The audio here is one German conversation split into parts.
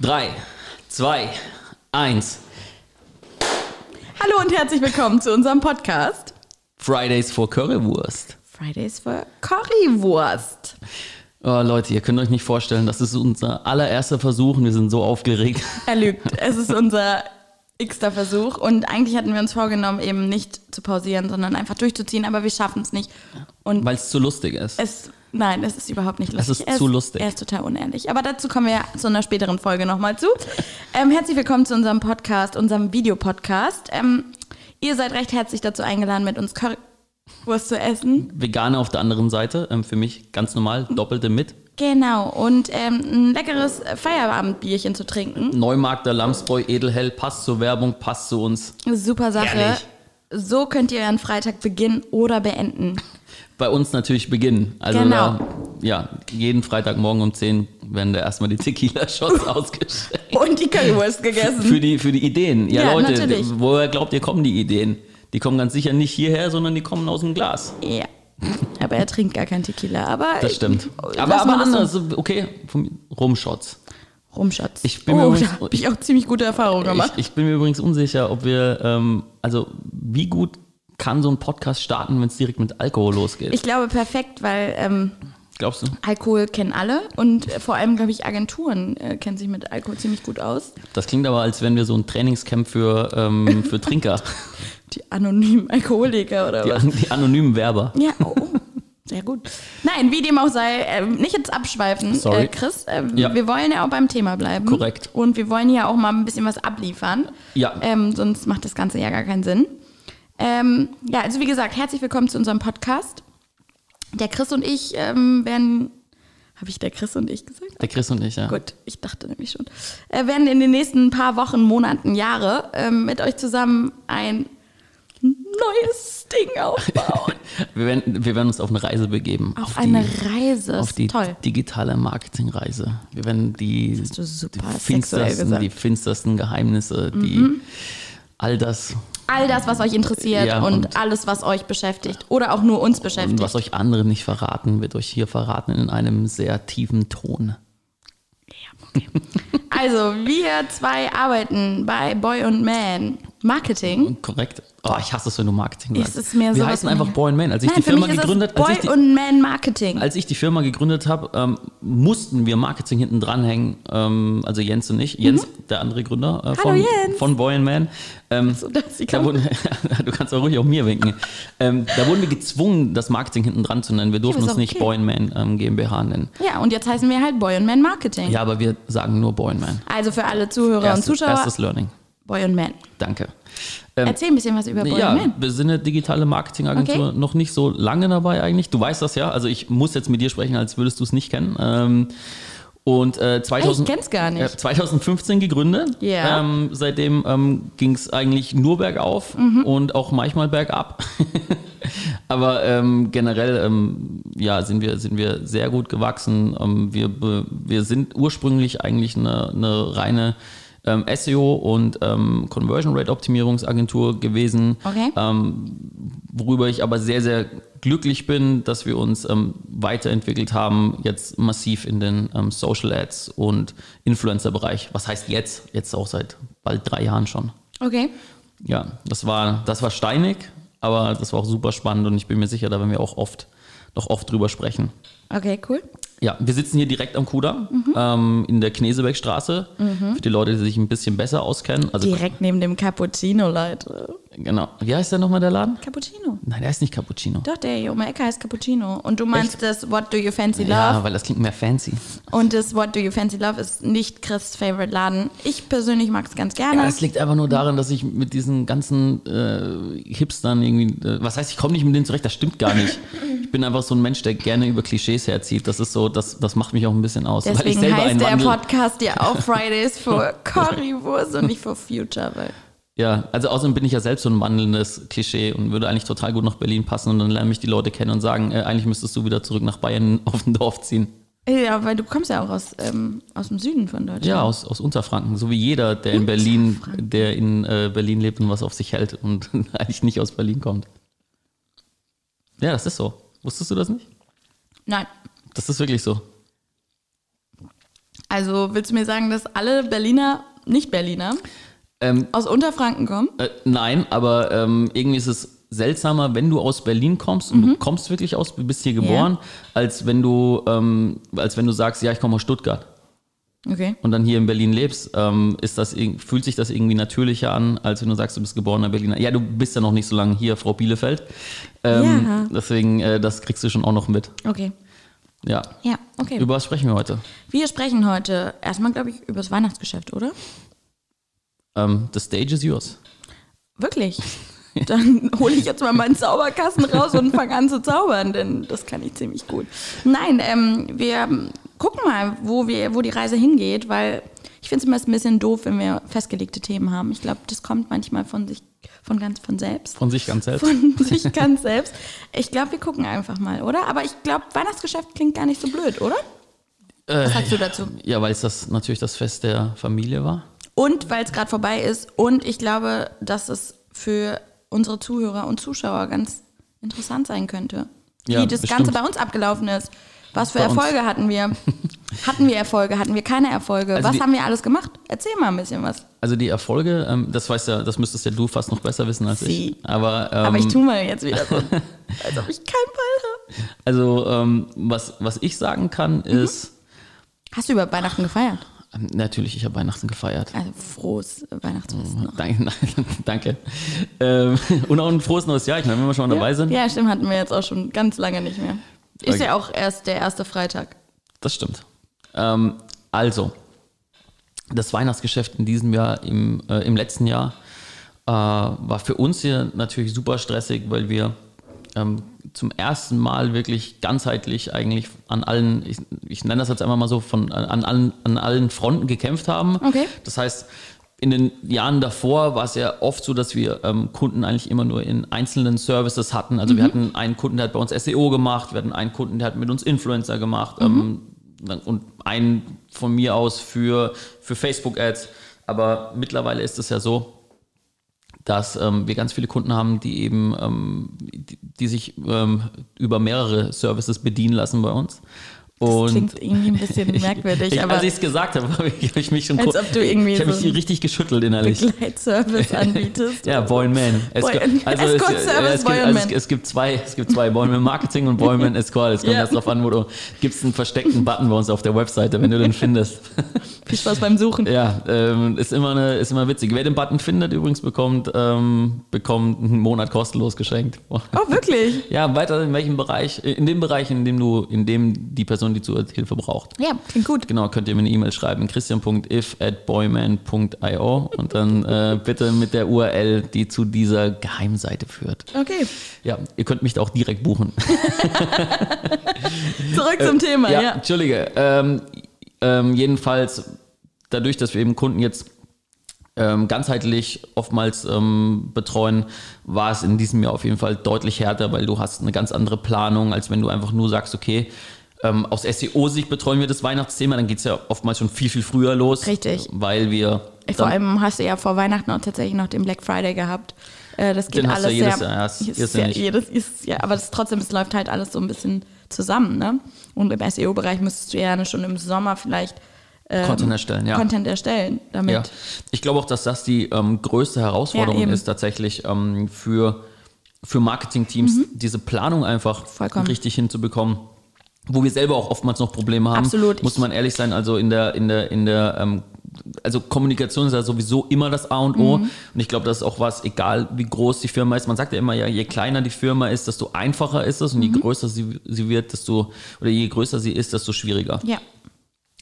3, 2, 1. Hallo und herzlich willkommen zu unserem Podcast Fridays for Currywurst. Fridays for Currywurst. Oh, Leute, ihr könnt euch nicht vorstellen, das ist unser allererster Versuch und wir sind so aufgeregt. Er lügt. Es ist unser x-ter Versuch und eigentlich hatten wir uns vorgenommen, eben nicht zu pausieren, sondern einfach durchzuziehen, aber wir schaffen es nicht. Weil es zu lustig ist. es, nein, es ist überhaupt nicht lustig. ist er zu lustig. Er ist total unehrlich. Aber dazu kommen wir zu einer späteren Folge nochmal zu. Ähm, herzlich willkommen zu unserem Podcast, unserem Videopodcast. Ähm, ihr seid recht herzlich dazu eingeladen, mit uns Currywurst zu essen. Vegane auf der anderen Seite, ähm, für mich ganz normal, doppelte mit. Genau, und ähm, ein leckeres Feierabendbierchen zu trinken. Neumarkter Lamsbräu Edelhell passt zur Werbung, passt zu uns. Super Sache. Herrlich. So könnt ihr euren Freitag beginnen oder beenden. Bei uns natürlich beginnen. Also Genau. da, ja, jeden Freitagmorgen um 10 werden da erstmal die Tequila-Shots ausgeschenkt. Und die Currywurst gegessen. Für die, für die Ideen. Ja, Ja, Leute, natürlich. woher glaubt ihr, kommen die Ideen? Die kommen ganz sicher nicht hierher, sondern die kommen aus dem Glas. ja. Aber er trinkt gar kein Tequila. Aber Das stimmt. Lass Aber, aber anders, okay, vom- Rumshots. Rumschatz. Ich bin mir oh, übrigens- da habe ich auch ziemlich gute Erfahrungen gemacht. Ich, ich bin mir übrigens unsicher, ob wir, ähm, also wie gut kann so ein Podcast starten, wenn es direkt mit Alkohol losgeht? Ich glaube perfekt, weil ähm, Glaubst du? Alkohol kennen alle und äh, vor allem, glaube ich, Agenturen äh, kennen sich mit Alkohol ziemlich gut aus. Das klingt aber, als wenn wir so ein Trainingscamp für, ähm, für Trinker, Die anonymen Alkoholiker oder die, was? an- die anonymen Werber. Ja, oh, oh. Sehr gut. Nein, wie dem auch sei, ähm, nicht jetzt abschweifen, Sorry. Äh, Chris. Äh, Ja. Wir wollen ja auch beim Thema bleiben. Korrekt. Und wir wollen ja auch mal ein bisschen was abliefern. Ja. Ähm, sonst macht das Ganze ja gar keinen Sinn. Ähm, ja, also wie gesagt, herzlich willkommen zu unserem Podcast. Der Chris und ich ähm, werden. Habe ich der Chris und ich gesagt? Der Chris und ich, ja. Gut, ich dachte nämlich schon. Äh, werden in den nächsten paar Wochen, Monaten, Jahre ähm, mit euch zusammen ein neues Ding aufbauen. Wir werden, wir werden uns auf eine Reise begeben. Auf, die- eine Reise. Auf die Toll. digitale Marketingreise. Wir werden die, die, finstersten. Mhm. die finstersten Geheimnisse, die all das All das, was euch interessiert Ja, und, und- alles, was euch beschäftigt oder auch nur uns und beschäftigt. was euch andere nicht verraten, wird euch hier verraten in einem sehr tiefen Ton. Also, wir zwei arbeiten bei Boy und Man Marketing. Korrekt. Oh, ich hasse es, wenn du Marketing sagst. ist mir Wir heißen einfach. Boy and Man. Als ich Nein, die Firma gegründet, Boy die, und Man Marketing. als ich die Firma gegründet habe, ähm, mussten wir Marketing hinten dranhängen. Ähm, also Jens und ich. Jens, der andere Gründer äh, von, Mhm. Jens. von Boy and Man. Ähm, So, wurden, du kannst auch ruhig auf mir winken. Ähm, da wurden wir gezwungen, das Marketing hinten dran zu nennen. Wir durften ist uns auch nicht okay. Boy and Man ähm, GmbH nennen. ja, und jetzt heißen wir halt Boy und Man Marketing. Ja, aber wir sagen nur Boy and Man. Also für alle Zuhörer Erstes, und Zuschauer, erstes Learning. Boy und Man. Danke. Ähm, Erzähl ein bisschen was über Boy ja, und Man. wir sind eine digitale Marketingagentur, Okay. noch nicht so lange dabei eigentlich. Du weißt das ja, also ich muss jetzt mit dir sprechen, als würdest du es nicht kennen. Ähm, und äh, 2000, Ich kenn's gar nicht. äh, 2015 gegründet. Ja. Ähm, seitdem ähm, ging es eigentlich nur bergauf Mhm. und auch manchmal bergab. Aber ähm, generell ähm, ja, sind, wir, sind wir sehr gut gewachsen. Ähm, wir, wir sind ursprünglich eigentlich eine, eine reine ähm, SEO und ähm, Conversion Rate Optimierungsagentur gewesen. Okay. Ähm, worüber ich aber sehr, sehr glücklich bin, dass wir uns ähm, weiterentwickelt haben, jetzt massiv in den ähm, Social Ads und Influencer-Bereich. Was heißt jetzt? Jetzt auch seit bald drei Jahren schon. Okay. Ja, das war, das war steinig, aber das war auch super spannend und ich bin mir sicher, da werden wir auch oft, noch oft drüber sprechen. Okay, cool. Ja, wir sitzen hier direkt am Kudamm ähm, in der Knesebeckstraße. Für die Leute, die sich ein bisschen besser auskennen. Also Direkt neben dem Cappuccino, Leute. Genau. Wie heißt der nochmal der Laden? Cappuccino. Nein, der heißt nicht Cappuccino. Doch, der hier um die Ecke heißt Cappuccino. Und du meinst das What Do You Fancy Love? Ja, weil das klingt mehr fancy. Und das What Do You Fancy Love ist nicht Chris' Favorite Laden. Ich persönlich mag es ganz gerne. Ja, das liegt einfach nur daran, dass ich mit diesen ganzen äh, Hipstern irgendwie, äh, was heißt, ich komme nicht mit denen zurecht, das stimmt gar nicht. Ich bin einfach so ein Mensch, der gerne über Klischees herzieht. Das ist so, das, das macht mich auch ein bisschen aus. weil ich Deswegen selber heißt ein der Wandel, Podcast ja auch Fridays for Currywurst und nicht for Future. Weil Ja, also außerdem bin ich ja selbst so ein wandelndes Klischee und würde eigentlich total gut nach Berlin passen und dann lernen mich die Leute kennen und sagen, äh, eigentlich müsstest du wieder zurück nach Bayern auf ein Dorf ziehen. ja, weil du kommst ja auch aus, ähm, aus dem Süden von Deutschland. Ja, aus, aus Unterfranken, so wie jeder, der in Berlin, der in äh, Berlin lebt und was auf sich hält und eigentlich nicht aus Berlin kommt. Ja, das ist so. Wusstest du das nicht? Nein. Das ist wirklich so. Also willst du mir sagen, dass alle Berliner, nicht Berliner, Ähm, aus Unterfranken kommen? Äh, nein, aber ähm, irgendwie ist es seltsamer, wenn du aus Berlin kommst und du kommst wirklich aus, du bist hier geboren, als wenn du, ähm, als wenn du sagst, ja, ich komme aus Stuttgart Okay. und dann hier in Berlin lebst, ähm, ist das, fühlt sich das irgendwie natürlicher an, als wenn du sagst, du bist geborener Berliner. Ja, du bist ja noch nicht so lange hier, Frau Bielefeld. Ähm, Ja. Deswegen, äh, das kriegst du schon auch noch mit. Okay. Ja. Ja, okay. Über was sprechen wir heute? Wir sprechen heute erstmal, glaube ich, über das Weihnachtsgeschäft, oder? Ähm, the stage is yours. Wirklich. Dann hole ich jetzt mal meinen Zauberkasten raus und fange an zu zaubern, denn das kann ich ziemlich gut. Nein, ähm, wir gucken mal, wo, wir, wo die Reise hingeht, weil ich finde es immer ein bisschen doof, wenn wir festgelegte Themen haben. Ich glaube, das kommt manchmal von sich, von ganz von selbst. Von sich ganz selbst. Von sich ganz selbst. Ich glaube, wir gucken einfach mal, oder? Aber ich glaube, Weihnachtsgeschäft klingt gar nicht so blöd, oder? Was sagst du dazu? Ja, weil es das natürlich das Fest der Familie war. Und weil es gerade vorbei ist. Und ich glaube, dass es für unsere Zuhörer und Zuschauer ganz interessant sein könnte. Wie Ja, das bestimmt. Ganze bei uns abgelaufen ist. Was für Bei uns. Erfolge hatten wir? hatten wir Erfolge? Hatten wir keine Erfolge? Also was die- haben wir alles gemacht? Erzähl mal ein bisschen was. Also die Erfolge, ähm, das weißt ja, das müsstest ja du fast noch besser wissen als Sie. ich. Aber, ähm, Aber ich tue mal jetzt wieder so, als ob ich keinen Ball habe. also ähm, was, was ich sagen kann, Mhm. ist, Hast du über Weihnachten gefeiert? Ähm, natürlich, ich habe Weihnachten gefeiert. Also frohes Weihnachtsfest noch. Danke. danke. Ähm, und auch ein frohes neues Jahr, ich meine, wenn wir schon mal dabei sind. Ja, stimmt, hatten wir jetzt auch schon ganz lange nicht mehr. Ist Okay. ja auch erst der erste Freitag. Das stimmt. Ähm, also, das Weihnachtsgeschäft in diesem Jahr, im, äh, im letzten Jahr, äh, war für uns hier natürlich super stressig, weil wir ähm, zum ersten Mal wirklich ganzheitlich eigentlich an allen, ich, ich nenne das jetzt einmal mal so, von, an, allen, an allen Fronten gekämpft haben. Okay. Das heißt, in den Jahren davor war es ja oft so, dass wir ähm, Kunden eigentlich immer nur in einzelnen Services hatten. Also wir hatten einen Kunden, der hat bei uns SEO gemacht, wir hatten einen Kunden, der hat mit uns Influencer gemacht ähm, und einen von mir aus für, für Facebook-Ads. Aber mittlerweile ist es ja so, dass ähm, wir ganz viele Kunden haben, die eben, ähm, die, die sich ähm, über mehrere Services bedienen lassen bei uns. Das Und klingt irgendwie ein bisschen merkwürdig, ich, aber als ich es gesagt habe, habe ich, mich schon Als kurz- ob du irgendwie ich habe so mich richtig geschüttelt innerlich. Begleitservice anbietest. Ja, Boy and Man. Boy- Escort- Escort es, Service, ja, es, gibt, also es, gibt zwei, es gibt zwei Boy and Man Marketing und Boy and Man Escort. Es kommt Ja. jetzt drauf an, wo du gibst einen versteckten Button bei uns auf der Webseite, wenn du den findest. Viel Spaß beim Suchen. ja, ähm, ist immer eine, ist immer witzig. Wer den Button findet, übrigens bekommt, ähm, bekommt einen Monat kostenlos geschenkt. Oh, wirklich? Ja, weiter in welchem Bereich? In dem Bereich, in dem du, in dem die Person, die Hilfe braucht. Ja, klingt gut. Genau, könnt ihr mir eine E-Mail schreiben, christian.if at boyman.io und dann äh, bitte mit der URL, die zu dieser Geheimseite führt. Okay, Ja, ihr könnt mich da auch direkt buchen. zurück zum Thema, ja, ja. Entschuldige. Ähm, ähm, jedenfalls, dadurch, dass wir eben Kunden jetzt ähm, ganzheitlich oftmals ähm, betreuen, war es in diesem Jahr auf jeden Fall deutlich härter, weil du hast eine ganz andere Planung, als wenn du einfach nur sagst, okay, ähm, aus SEO-Sicht betreuen wir das Weihnachtsthema, dann geht es ja oftmals schon viel, viel früher los. Richtig. Weil wir. Vor dann- allem hast du ja vor Weihnachten auch tatsächlich noch den Black Friday gehabt. Äh, Das geht Den hast du alles ja jedes sehr, Jahr, ja, ist- ja nicht. jedes ist, ja, aber das, trotzdem, es läuft halt alles so ein bisschen zusammen, ne? Und im SEO-Bereich müsstest du ja schon im Sommer vielleicht ähm, Content erstellen, ja. Content erstellen, damit. Ja. Ich glaube auch, dass das die ähm, größte Herausforderung Ja, ist, tatsächlich ähm, für, für Marketingteams, diese Planung einfach Mhm. Vollkommen. richtig hinzubekommen. Wo wir selber auch oftmals noch Probleme haben, Absolut. muss man ehrlich sein. Also in der, in der, in der, ähm, also Kommunikation ist ja sowieso immer das A und O. Mhm. Und ich glaube, das ist auch was, egal wie groß die Firma ist. Man sagt ja immer, ja, je kleiner die Firma ist, desto einfacher ist es und Mhm. je größer sie, sie wird, desto, oder je größer sie ist, desto schwieriger. Ja.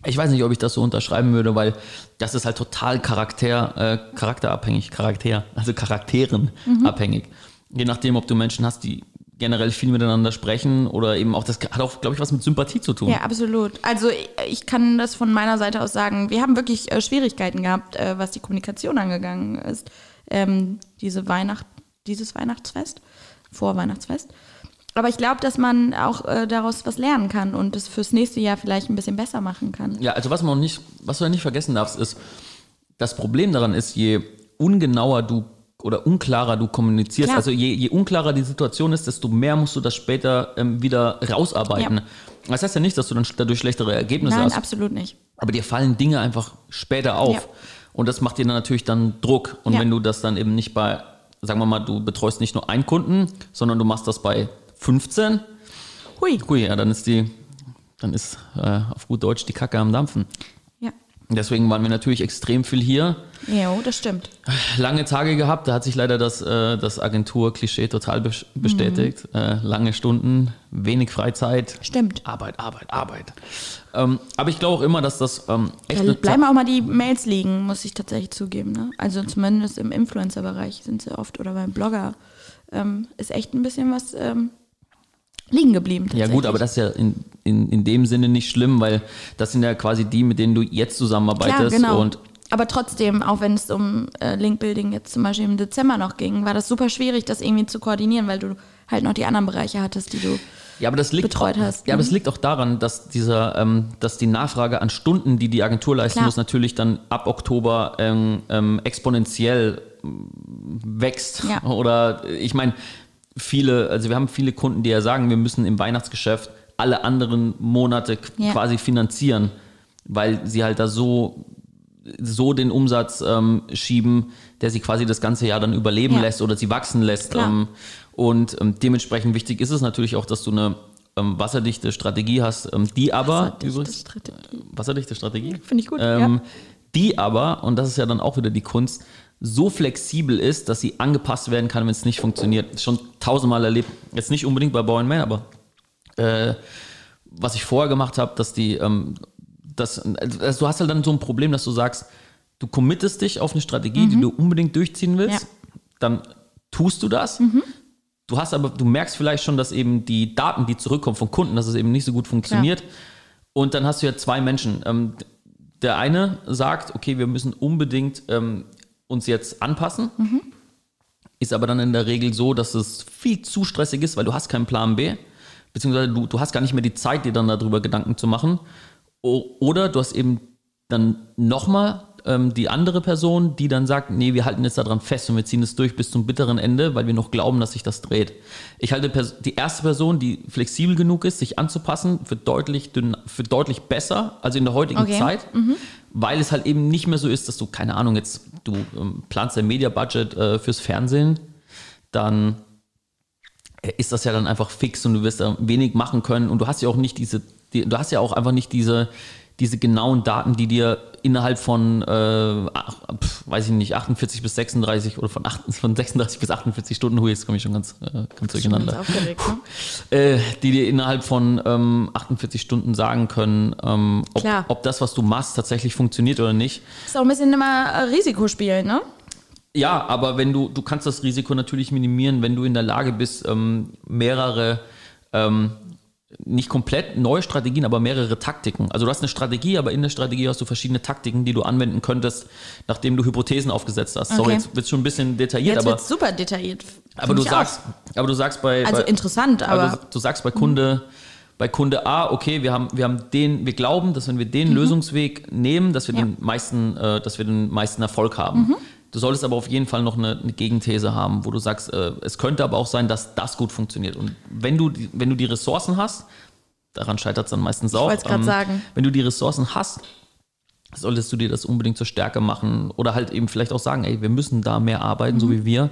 Ich weiß nicht, ob ich das so unterschreiben würde, weil das ist halt total Charakter, äh, charakterabhängig, Charakter, also Charakteren Mhm. abhängig. Je nachdem, ob du Menschen hast, die generell viel miteinander sprechen oder eben auch, das hat auch, glaube ich, was mit Sympathie zu tun. Ja, absolut. Also ich- kann das von meiner Seite aus sagen, wir haben wirklich äh, Schwierigkeiten gehabt, äh, was die Kommunikation angegangen ist. Ähm, diese Weihnacht, dieses Weihnachtsfest, Vorweihnachtsfest. Aber ich glaube, dass man auch äh, daraus was lernen kann und es fürs nächste Jahr vielleicht ein bisschen besser machen kann. Ja, also was man auch nicht, was du ja nicht vergessen darfst, ist, das Problem daran ist, je ungenauer du oder unklarer du kommunizierst, Klar. also je, je unklarer die Situation ist, desto mehr musst du das später ähm, wieder rausarbeiten. Ja. Das heißt ja nicht, dass du dann dadurch schlechtere Ergebnisse Nein, hast. absolut nicht. Aber dir fallen Dinge einfach später auf. Ja. Und das macht dir dann natürlich dann Druck. Und Ja. wenn du das dann eben nicht bei, sagen wir mal, du betreust nicht nur einen Kunden, sondern du machst das bei 15, Hui. hui, ja, dann ist die, dann ist äh, auf gut Deutsch die Kacke am Dampfen. Ja. Deswegen waren wir natürlich extrem viel hier. Jo, das stimmt. Lange Tage gehabt, da hat sich leider das, äh, das Agentur-Klischee total bes- bestätigt. Mhm. Äh, lange Stunden, wenig Freizeit. Stimmt. Arbeit, Arbeit, Arbeit. Ähm, aber ich glaube auch immer, dass das ähm, echt Da bleiben auch mal die Mails liegen, muss ich tatsächlich zugeben. Ne? Also zumindest im Influencer-Bereich sind sie oft oder beim Blogger ähm, ist echt ein bisschen was ähm, liegen geblieben. Ja gut, aber das ist ja in, in, in dem Sinne nicht schlimm, weil das sind ja quasi die, mit denen du jetzt zusammenarbeitest. Klar, genau. Und aber trotzdem, auch wenn es um äh, Linkbuilding jetzt zum Beispiel im Dezember noch ging, war das super schwierig, das irgendwie zu koordinieren, weil du halt noch die anderen Bereiche hattest, die du. ja, aber das liegt betreut auch, hast, Ja, aber es liegt auch daran, dass dieser, ähm, dass die Nachfrage an Stunden, die die Agentur leisten Klar. muss, natürlich dann ab Oktober ähm, ähm, exponentiell ähm, wächst. Ja. Oder äh, ich meine, viele, also wir haben viele Kunden, die ja sagen, wir müssen im Weihnachtsgeschäft alle anderen Monate Ja. quasi finanzieren, weil sie halt da so so den Umsatz ähm, schieben, der sie quasi das ganze Jahr dann überleben Ja. lässt oder sie wachsen lässt. Ähm, und ähm, dementsprechend wichtig ist es natürlich auch, dass du eine ähm, wasserdichte Strategie hast, ähm, die aber Wasserdichte übrigens Strategie. wasserdichte Strategie, Finde ich gut, ähm, ja. die aber und das ist ja dann auch wieder die Kunst so flexibel ist, dass sie angepasst werden kann, wenn es nicht funktioniert. Schon tausendmal erlebt. Jetzt nicht unbedingt bei Boy Man, aber äh, was ich vorher gemacht habe, dass die, ähm, das, also du hast halt dann so ein Problem, dass du sagst, du committest dich auf eine Strategie, die du unbedingt durchziehen willst, Mhm. Ja. dann tust du das. Du hast aber, du merkst vielleicht schon, dass eben die Daten, die zurückkommen von Kunden, dass es eben nicht so gut funktioniert. Und dann hast du ja zwei Menschen. Ähm, der eine sagt, okay, wir müssen unbedingt ähm, uns jetzt anpassen. Ist aber dann in der Regel so, dass es viel zu stressig ist, weil du hast keinen Plan B. Beziehungsweise du, du hast gar nicht mehr die Zeit, dir dann darüber Gedanken zu machen. O oder du hast eben dann nochmal ähm, die andere Person, die dann sagt, nee, wir halten jetzt daran fest und wir ziehen es durch bis zum bitteren Ende, weil wir noch glauben, dass sich das dreht. Ich halte die erste Person, die flexibel genug ist, sich anzupassen, für deutlich, dünn, für deutlich besser, also in der heutigen Okay. Zeit, weil es halt eben nicht mehr so ist, dass du, keine Ahnung, jetzt du ähm, planst dein Media-Budget äh, fürs Fernsehen, dann äh, ist das ja dann einfach fix und du wirst da wenig machen können und du hast ja auch nicht diese, die, du hast ja auch einfach nicht diese, diese genauen Daten, die dir innerhalb von, äh, ach, weiß ich nicht, 48 bis 36 oder von, 8, von 36 bis 48 Stunden, hui, jetzt komme ich schon ganz, äh, ganz durcheinander, ne? äh, die dir innerhalb von ähm, 48 Stunden sagen können, ähm, ob, ob das, was du machst, tatsächlich funktioniert oder nicht. Ist auch ein bisschen immer äh, Risikospiel, ne? Ja, aber wenn du, du kannst das Risiko natürlich minimieren, wenn du in der Lage bist, ähm, mehrere, ähm, nicht komplett neue Strategien, aber mehrere Taktiken. Also du hast eine Strategie, aber in der Strategie hast du verschiedene Taktiken, die du anwenden könntest, nachdem du Hypothesen aufgesetzt hast. Sorry, Okay. jetzt wird schon ein bisschen detailliert, Jetzt aber, super detailliert. aber du sagst, aber du sagst bei, auch. Also bei interessant, aber. aber du, du sagst bei Kunde, bei Kunde A, okay, wir haben, wir haben den, wir glauben, dass wenn wir den Lösungsweg nehmen, dass wir Mhm. Ja. den meisten, äh, dass wir den meisten Erfolg haben. Du solltest aber auf jeden Fall noch eine, eine Gegenthese haben, wo du sagst, äh, es könnte aber auch sein, dass das gut funktioniert. Und wenn du, die- wenn du die Ressourcen hast, daran scheitert es dann meistens auch. wollt's grad sagen. Wenn du die Ressourcen hast, solltest du dir das unbedingt zur Stärke machen oder halt eben vielleicht auch sagen, ey, wir müssen da mehr arbeiten, Mhm. so wie wir,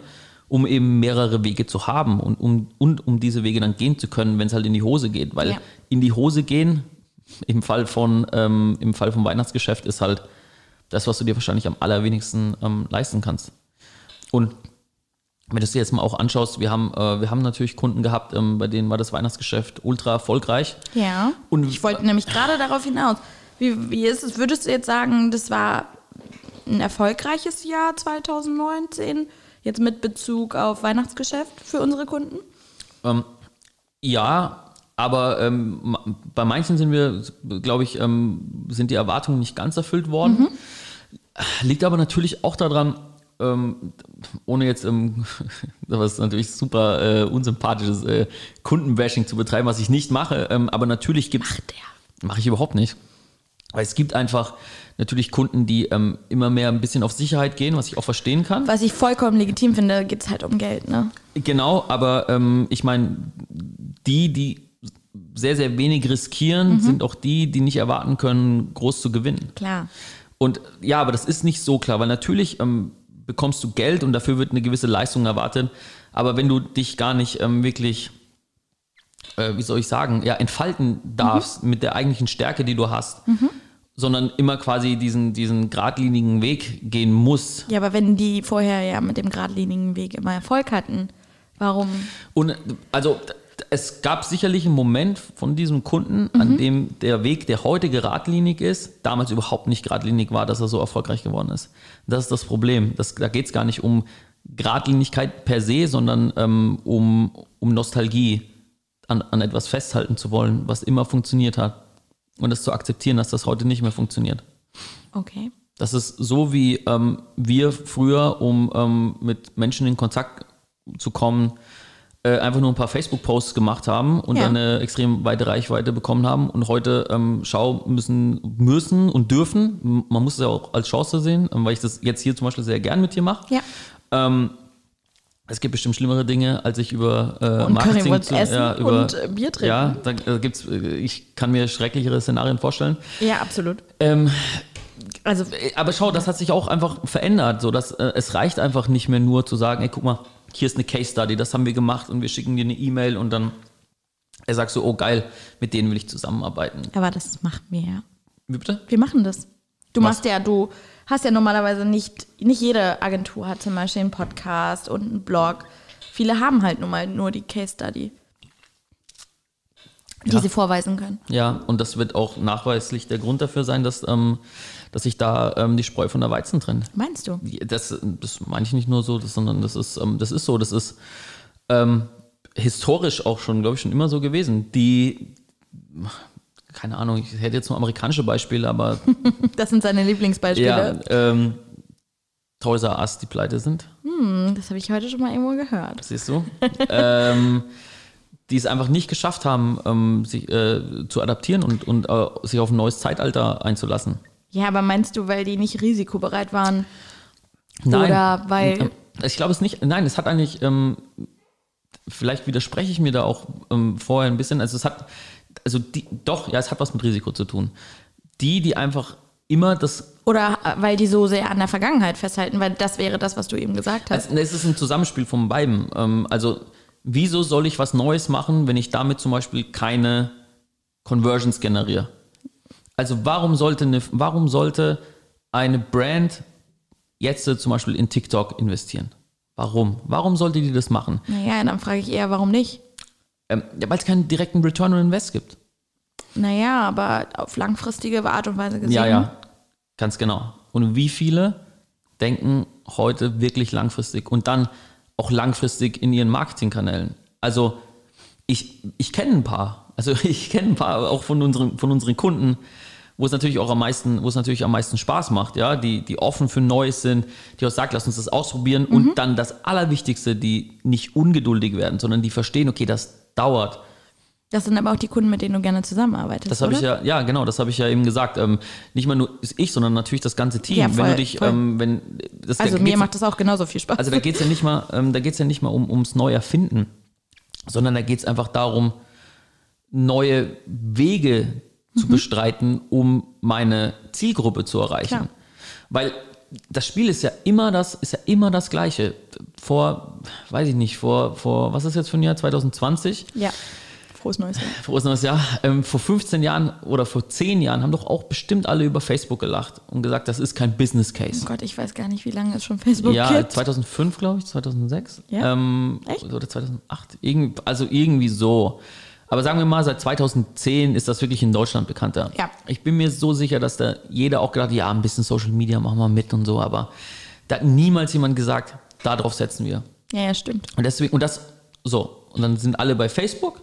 um eben mehrere Wege zu haben und um, und um diese Wege dann gehen zu können, wenn es halt in die Hose geht. Weil Ja. in die Hose gehen, im Fall von, ähm, im Fall vom Weihnachtsgeschäft, ist halt das, was du dir wahrscheinlich am allerwenigsten ähm, leisten kannst. Und wenn du es dir jetzt mal auch anschaust, wir haben, äh, wir haben natürlich Kunden gehabt, ähm, bei denen war das Weihnachtsgeschäft ultra erfolgreich. ja. Und ich wollte nämlich gerade darauf hinaus. Wie, wie ist es? Würdest du jetzt sagen, das war ein erfolgreiches Jahr 2019, jetzt mit Bezug auf Weihnachtsgeschäft für unsere Kunden? Ähm, ja, aber ähm, bei manchen sind wir, glaube ich, ähm, sind die Erwartungen nicht ganz erfüllt worden. Liegt aber natürlich auch daran, ähm, ohne jetzt ähm, was natürlich super äh, unsympathisches äh, Kundenbashing zu betreiben, was ich nicht mache, ähm, aber natürlich gibt es. Mache ich überhaupt nicht. Weil es gibt einfach natürlich Kunden, die ähm, immer mehr ein bisschen auf Sicherheit gehen, was ich auch verstehen kann. Was ich vollkommen legitim finde, geht es halt um Geld, ne? Genau, aber ähm, ich meine, die, die sehr, sehr wenig riskieren, sind auch die, die nicht erwarten können, groß zu gewinnen. Klar. Und ja, aber das ist nicht so klar, weil natürlich ähm, bekommst du Geld und dafür wird eine gewisse Leistung erwartet. Aber wenn du dich gar nicht ähm, wirklich, äh, wie soll ich sagen, ja, entfalten darfst mit der eigentlichen Stärke, die du hast, sondern immer quasi diesen, diesen geradlinigen Weg gehen musst. Ja, aber wenn die vorher ja mit dem geradlinigen Weg immer Erfolg hatten, warum? Und also es gab sicherlich einen Moment von diesem Kunden, an dem der Weg, der heute geradlinig ist, damals überhaupt nicht geradlinig war, dass er so erfolgreich geworden ist. Das ist das Problem. Das, da geht es gar nicht um Geradlinigkeit per se, sondern ähm, um, um Nostalgie, an, an etwas festhalten zu wollen, was immer funktioniert hat. Und das zu akzeptieren, dass das heute nicht mehr funktioniert. Okay. Das ist so, wie ähm, wir früher, um ähm, mit Menschen in Kontakt zu kommen, äh, einfach nur ein paar Facebook-Posts gemacht haben und Ja. dann eine extrem weite Reichweite bekommen haben. Und heute ähm, schau müssen, müssen und dürfen. Man muss es ja auch als Chance sehen, ähm, weil ich das jetzt hier zum Beispiel sehr gern mit dir mache. Ja. Ähm, es gibt bestimmt schlimmere Dinge, als ich über äh, Und Marketing zu, essen ja, über, und, äh, Bier trinken. Ja, da äh, gibt's, äh, ich kann mir schrecklichere Szenarien vorstellen. Ja, absolut. Ähm, Also, aber schau, das hat sich auch einfach verändert. So, dass, äh, es reicht einfach nicht mehr nur zu sagen, ey, guck mal, hier ist eine Case Study, das haben wir gemacht und wir schicken dir eine E-Mail und dann er sagt so, oh geil, mit denen will ich zusammenarbeiten. aber das machen wir ja. Wie bitte? Wir machen das. Du Was? machst ja, du hast ja normalerweise nicht, nicht jede Agentur hat zum Beispiel einen Podcast und einen Blog. Viele haben halt nun mal nur die Case Study, die Ja. sie vorweisen können. Ja, und das wird auch nachweislich der Grund dafür sein, dass, ähm, dass sich da ähm, die Spreu von der Weizen trennt. Meinst du? Das, das meine ich nicht nur so, das, sondern das ist, ähm, das ist so, das ist ähm, historisch auch schon, glaube ich, schon immer so gewesen. Die, keine Ahnung, ich hätte jetzt nur amerikanische Beispiele, aber Das sind seine ja, Lieblingsbeispiele. ähm, Toys R Us, die pleite sind, Das habe ich heute schon mal irgendwo gehört. siehst du? ähm, die es einfach nicht geschafft haben, ähm, sich äh, zu adaptieren und, und äh, sich auf ein neues Zeitalter einzulassen. Ja, aber meinst du, weil die nicht risikobereit waren? Nein. Oder weil. Ähm, Ich glaube es nicht. Nein, es hat eigentlich, ähm, vielleicht widerspreche ich mir da auch ähm, vorher ein bisschen. Also es hat, also die, doch, ja, es hat was mit Risiko zu tun. Die, die einfach immer das, Oder äh, weil die so sehr an der Vergangenheit festhalten, weil das wäre das, was du eben gesagt hast. also, es ist ein Zusammenspiel von beiden. Ähm, also wieso soll ich was Neues machen, wenn ich damit zum Beispiel keine Conversions generiere? Also warum sollte eine, warum sollte eine Brand jetzt zum Beispiel in TikTok investieren? Warum? Warum sollte die das machen? naja, dann frage ich eher, warum nicht? Ähm, weil es keinen direkten Return on Invest gibt. Naja, aber auf langfristige Art und Weise gesehen. Ja, ja, ganz genau. Und wie viele denken heute wirklich langfristig und dann auch langfristig in ihren Marketingkanälen? Also ich, ich kenne ein paar, also ich kenne ein paar auch von unseren, von unseren Kunden, wo es natürlich auch am meisten, wo es natürlich am meisten Spaß macht, ja, die, die offen für Neues sind, die auch sagen, lass uns das ausprobieren und dann das Allerwichtigste, die nicht ungeduldig werden, sondern die verstehen, okay, das dauert. Das sind aber auch die Kunden, mit denen du gerne zusammenarbeitest. Das habe ich ja, ja, genau, das habe ich ja eben gesagt. Ähm, nicht mal nur ich, sondern natürlich das ganze Team. Ja, voll, wenn du dich, ähm, wenn das Also da mir macht das auch genauso viel Spaß. also da geht es ja nicht mal, ähm, da geht's ja nicht mal um, ums Neuerfinden, sondern da geht es einfach darum, neue Wege Mhm. zu bestreiten, um meine Zielgruppe zu erreichen. Klar. Weil das Spiel ist ja immer das, ist ja immer das Gleiche. Vor, weiß ich nicht, vor, vor, was ist jetzt für ein Jahr? 2020? ja. Frohes Neues. Jahr. Frohes neues Jahr. Ähm, vor 15 Jahren oder vor 10 Jahren haben doch auch bestimmt alle über Facebook gelacht und gesagt, das ist kein Business Case. Oh Gott, ich weiß gar nicht, wie lange es schon Facebook Ja, gibt. 2005, glaube ich, 2006. Ja? Ähm, Echt? Oder 2008. Irgend, also irgendwie so. Aber sagen wir mal, seit 2010 ist das wirklich in Deutschland bekannter. Ja. Ich bin mir so sicher, dass da jeder auch gedacht hat, ja, ein bisschen Social Media machen wir mit und so, aber da hat niemals jemand gesagt, darauf setzen wir. Ja, ja, stimmt. Und deswegen, und das, so, und dann sind alle bei Facebook.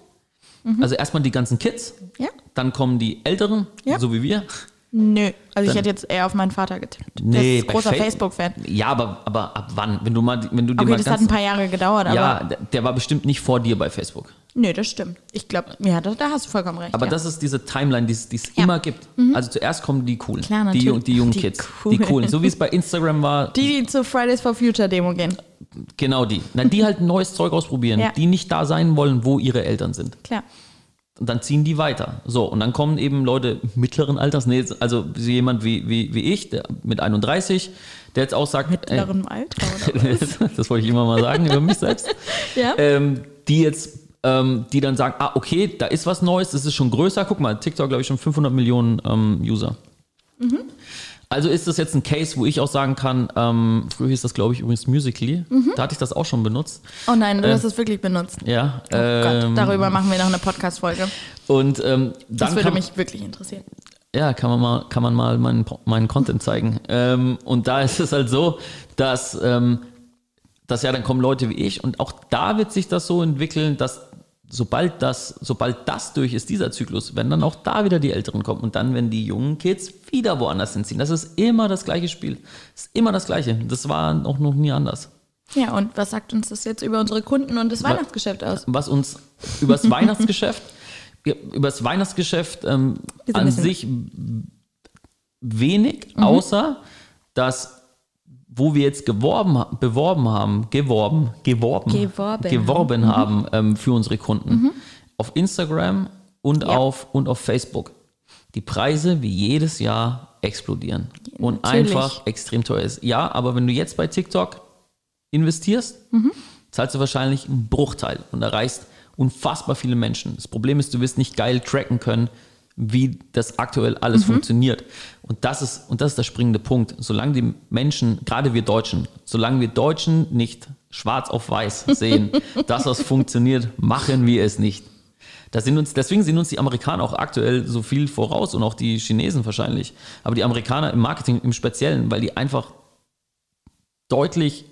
Mhm. Also erstmal die ganzen Kids, Ja? dann kommen die Älteren, Ja. so wie wir. Nö. Also ich Dann- hätte jetzt eher auf meinen Vater getippt. Nee, der ist großer Fa- Facebook-Fan. Ja, aber, aber ab wann? Wenn du mal, wenn du dir Okay, mal das hat ein paar Jahre gedauert, aber Ja, der, der war bestimmt nicht vor dir bei Facebook. Nö, das stimmt. Ich glaube, ja, da, da hast du vollkommen recht. Aber ja. das ist diese Timeline, die es Ja. Mhm. immer gibt. Also zuerst kommen die coolen, Klar, die, natürlich. die jungen Die Kids, coolen. die coolen. So wie es bei Instagram war, die, die zur Fridays for Future Demo gehen. genau die. Na, die halt neues Zeug ausprobieren, Ja. die nicht da sein wollen, wo ihre Eltern sind. Klar. dann ziehen die weiter. So, und dann kommen eben Leute mittleren Alters, nee, also jemand wie, wie, wie ich, der mit 31, der jetzt auch sagt. Mittleren äh, Alter oder was? das wollte ich immer mal sagen über mich selbst. Ja. Ähm, die jetzt, ähm, die dann sagen, ah, okay, da ist was Neues, das ist schon größer. Guck mal, TikTok, glaube ich, schon 500 Millionen ähm, User. Also ist das jetzt ein Case, wo ich auch sagen kann, ähm, früher hieß das, glaube ich, übrigens Musically. Da hatte ich das auch schon benutzt. Oh nein, du Äh, hast es wirklich benutzt. Ja. Oh Gott, ähm, darüber machen wir noch eine Podcast-Folge. Und ähm, Das dann würde kann, mich wirklich interessieren. ja, kann man mal, kann man mal meinen, meinen Content zeigen. Ähm, und da ist es halt so, dass, dass ja dann kommen Leute wie ich und auch da wird sich das so entwickeln, dass sobald das, sobald das durch ist, dieser Zyklus, wenn dann auch da wieder die Älteren kommen und dann, wenn die jungen Kids wieder woanders hinziehen. Das ist immer das gleiche Spiel. Das ist immer das gleiche. Das war auch noch nie anders. Ja, und was sagt uns das jetzt über unsere Kunden und das Weihnachtsgeschäft aus? was uns übers Weihnachtsgeschäft, ja, übers Weihnachtsgeschäft ähm, an sich wenig, außer dass wo wir jetzt geworben, beworben haben, geworben, geworben, Geworben geworben haben ähm, für unsere Kunden auf Instagram und Ja. auf und auf Facebook. Die Preise wie jedes Jahr explodieren und Natürlich. einfach extrem teuer ist. Ja, aber wenn du jetzt bei TikTok investierst, zahlst du wahrscheinlich einen Bruchteil und erreichst unfassbar viele Menschen. Das Problem ist, du wirst nicht geil tracken können, wie das aktuell alles funktioniert. Und das ist, und das ist der springende Punkt. Solange die Menschen, gerade wir Deutschen, solange wir Deutschen nicht schwarz auf weiß sehen, dass das funktioniert, machen wir es nicht. Sind uns, deswegen sind uns die Amerikaner auch aktuell so viel voraus und auch die Chinesen wahrscheinlich. Aber die Amerikaner im Marketing im Speziellen, weil die einfach deutlich,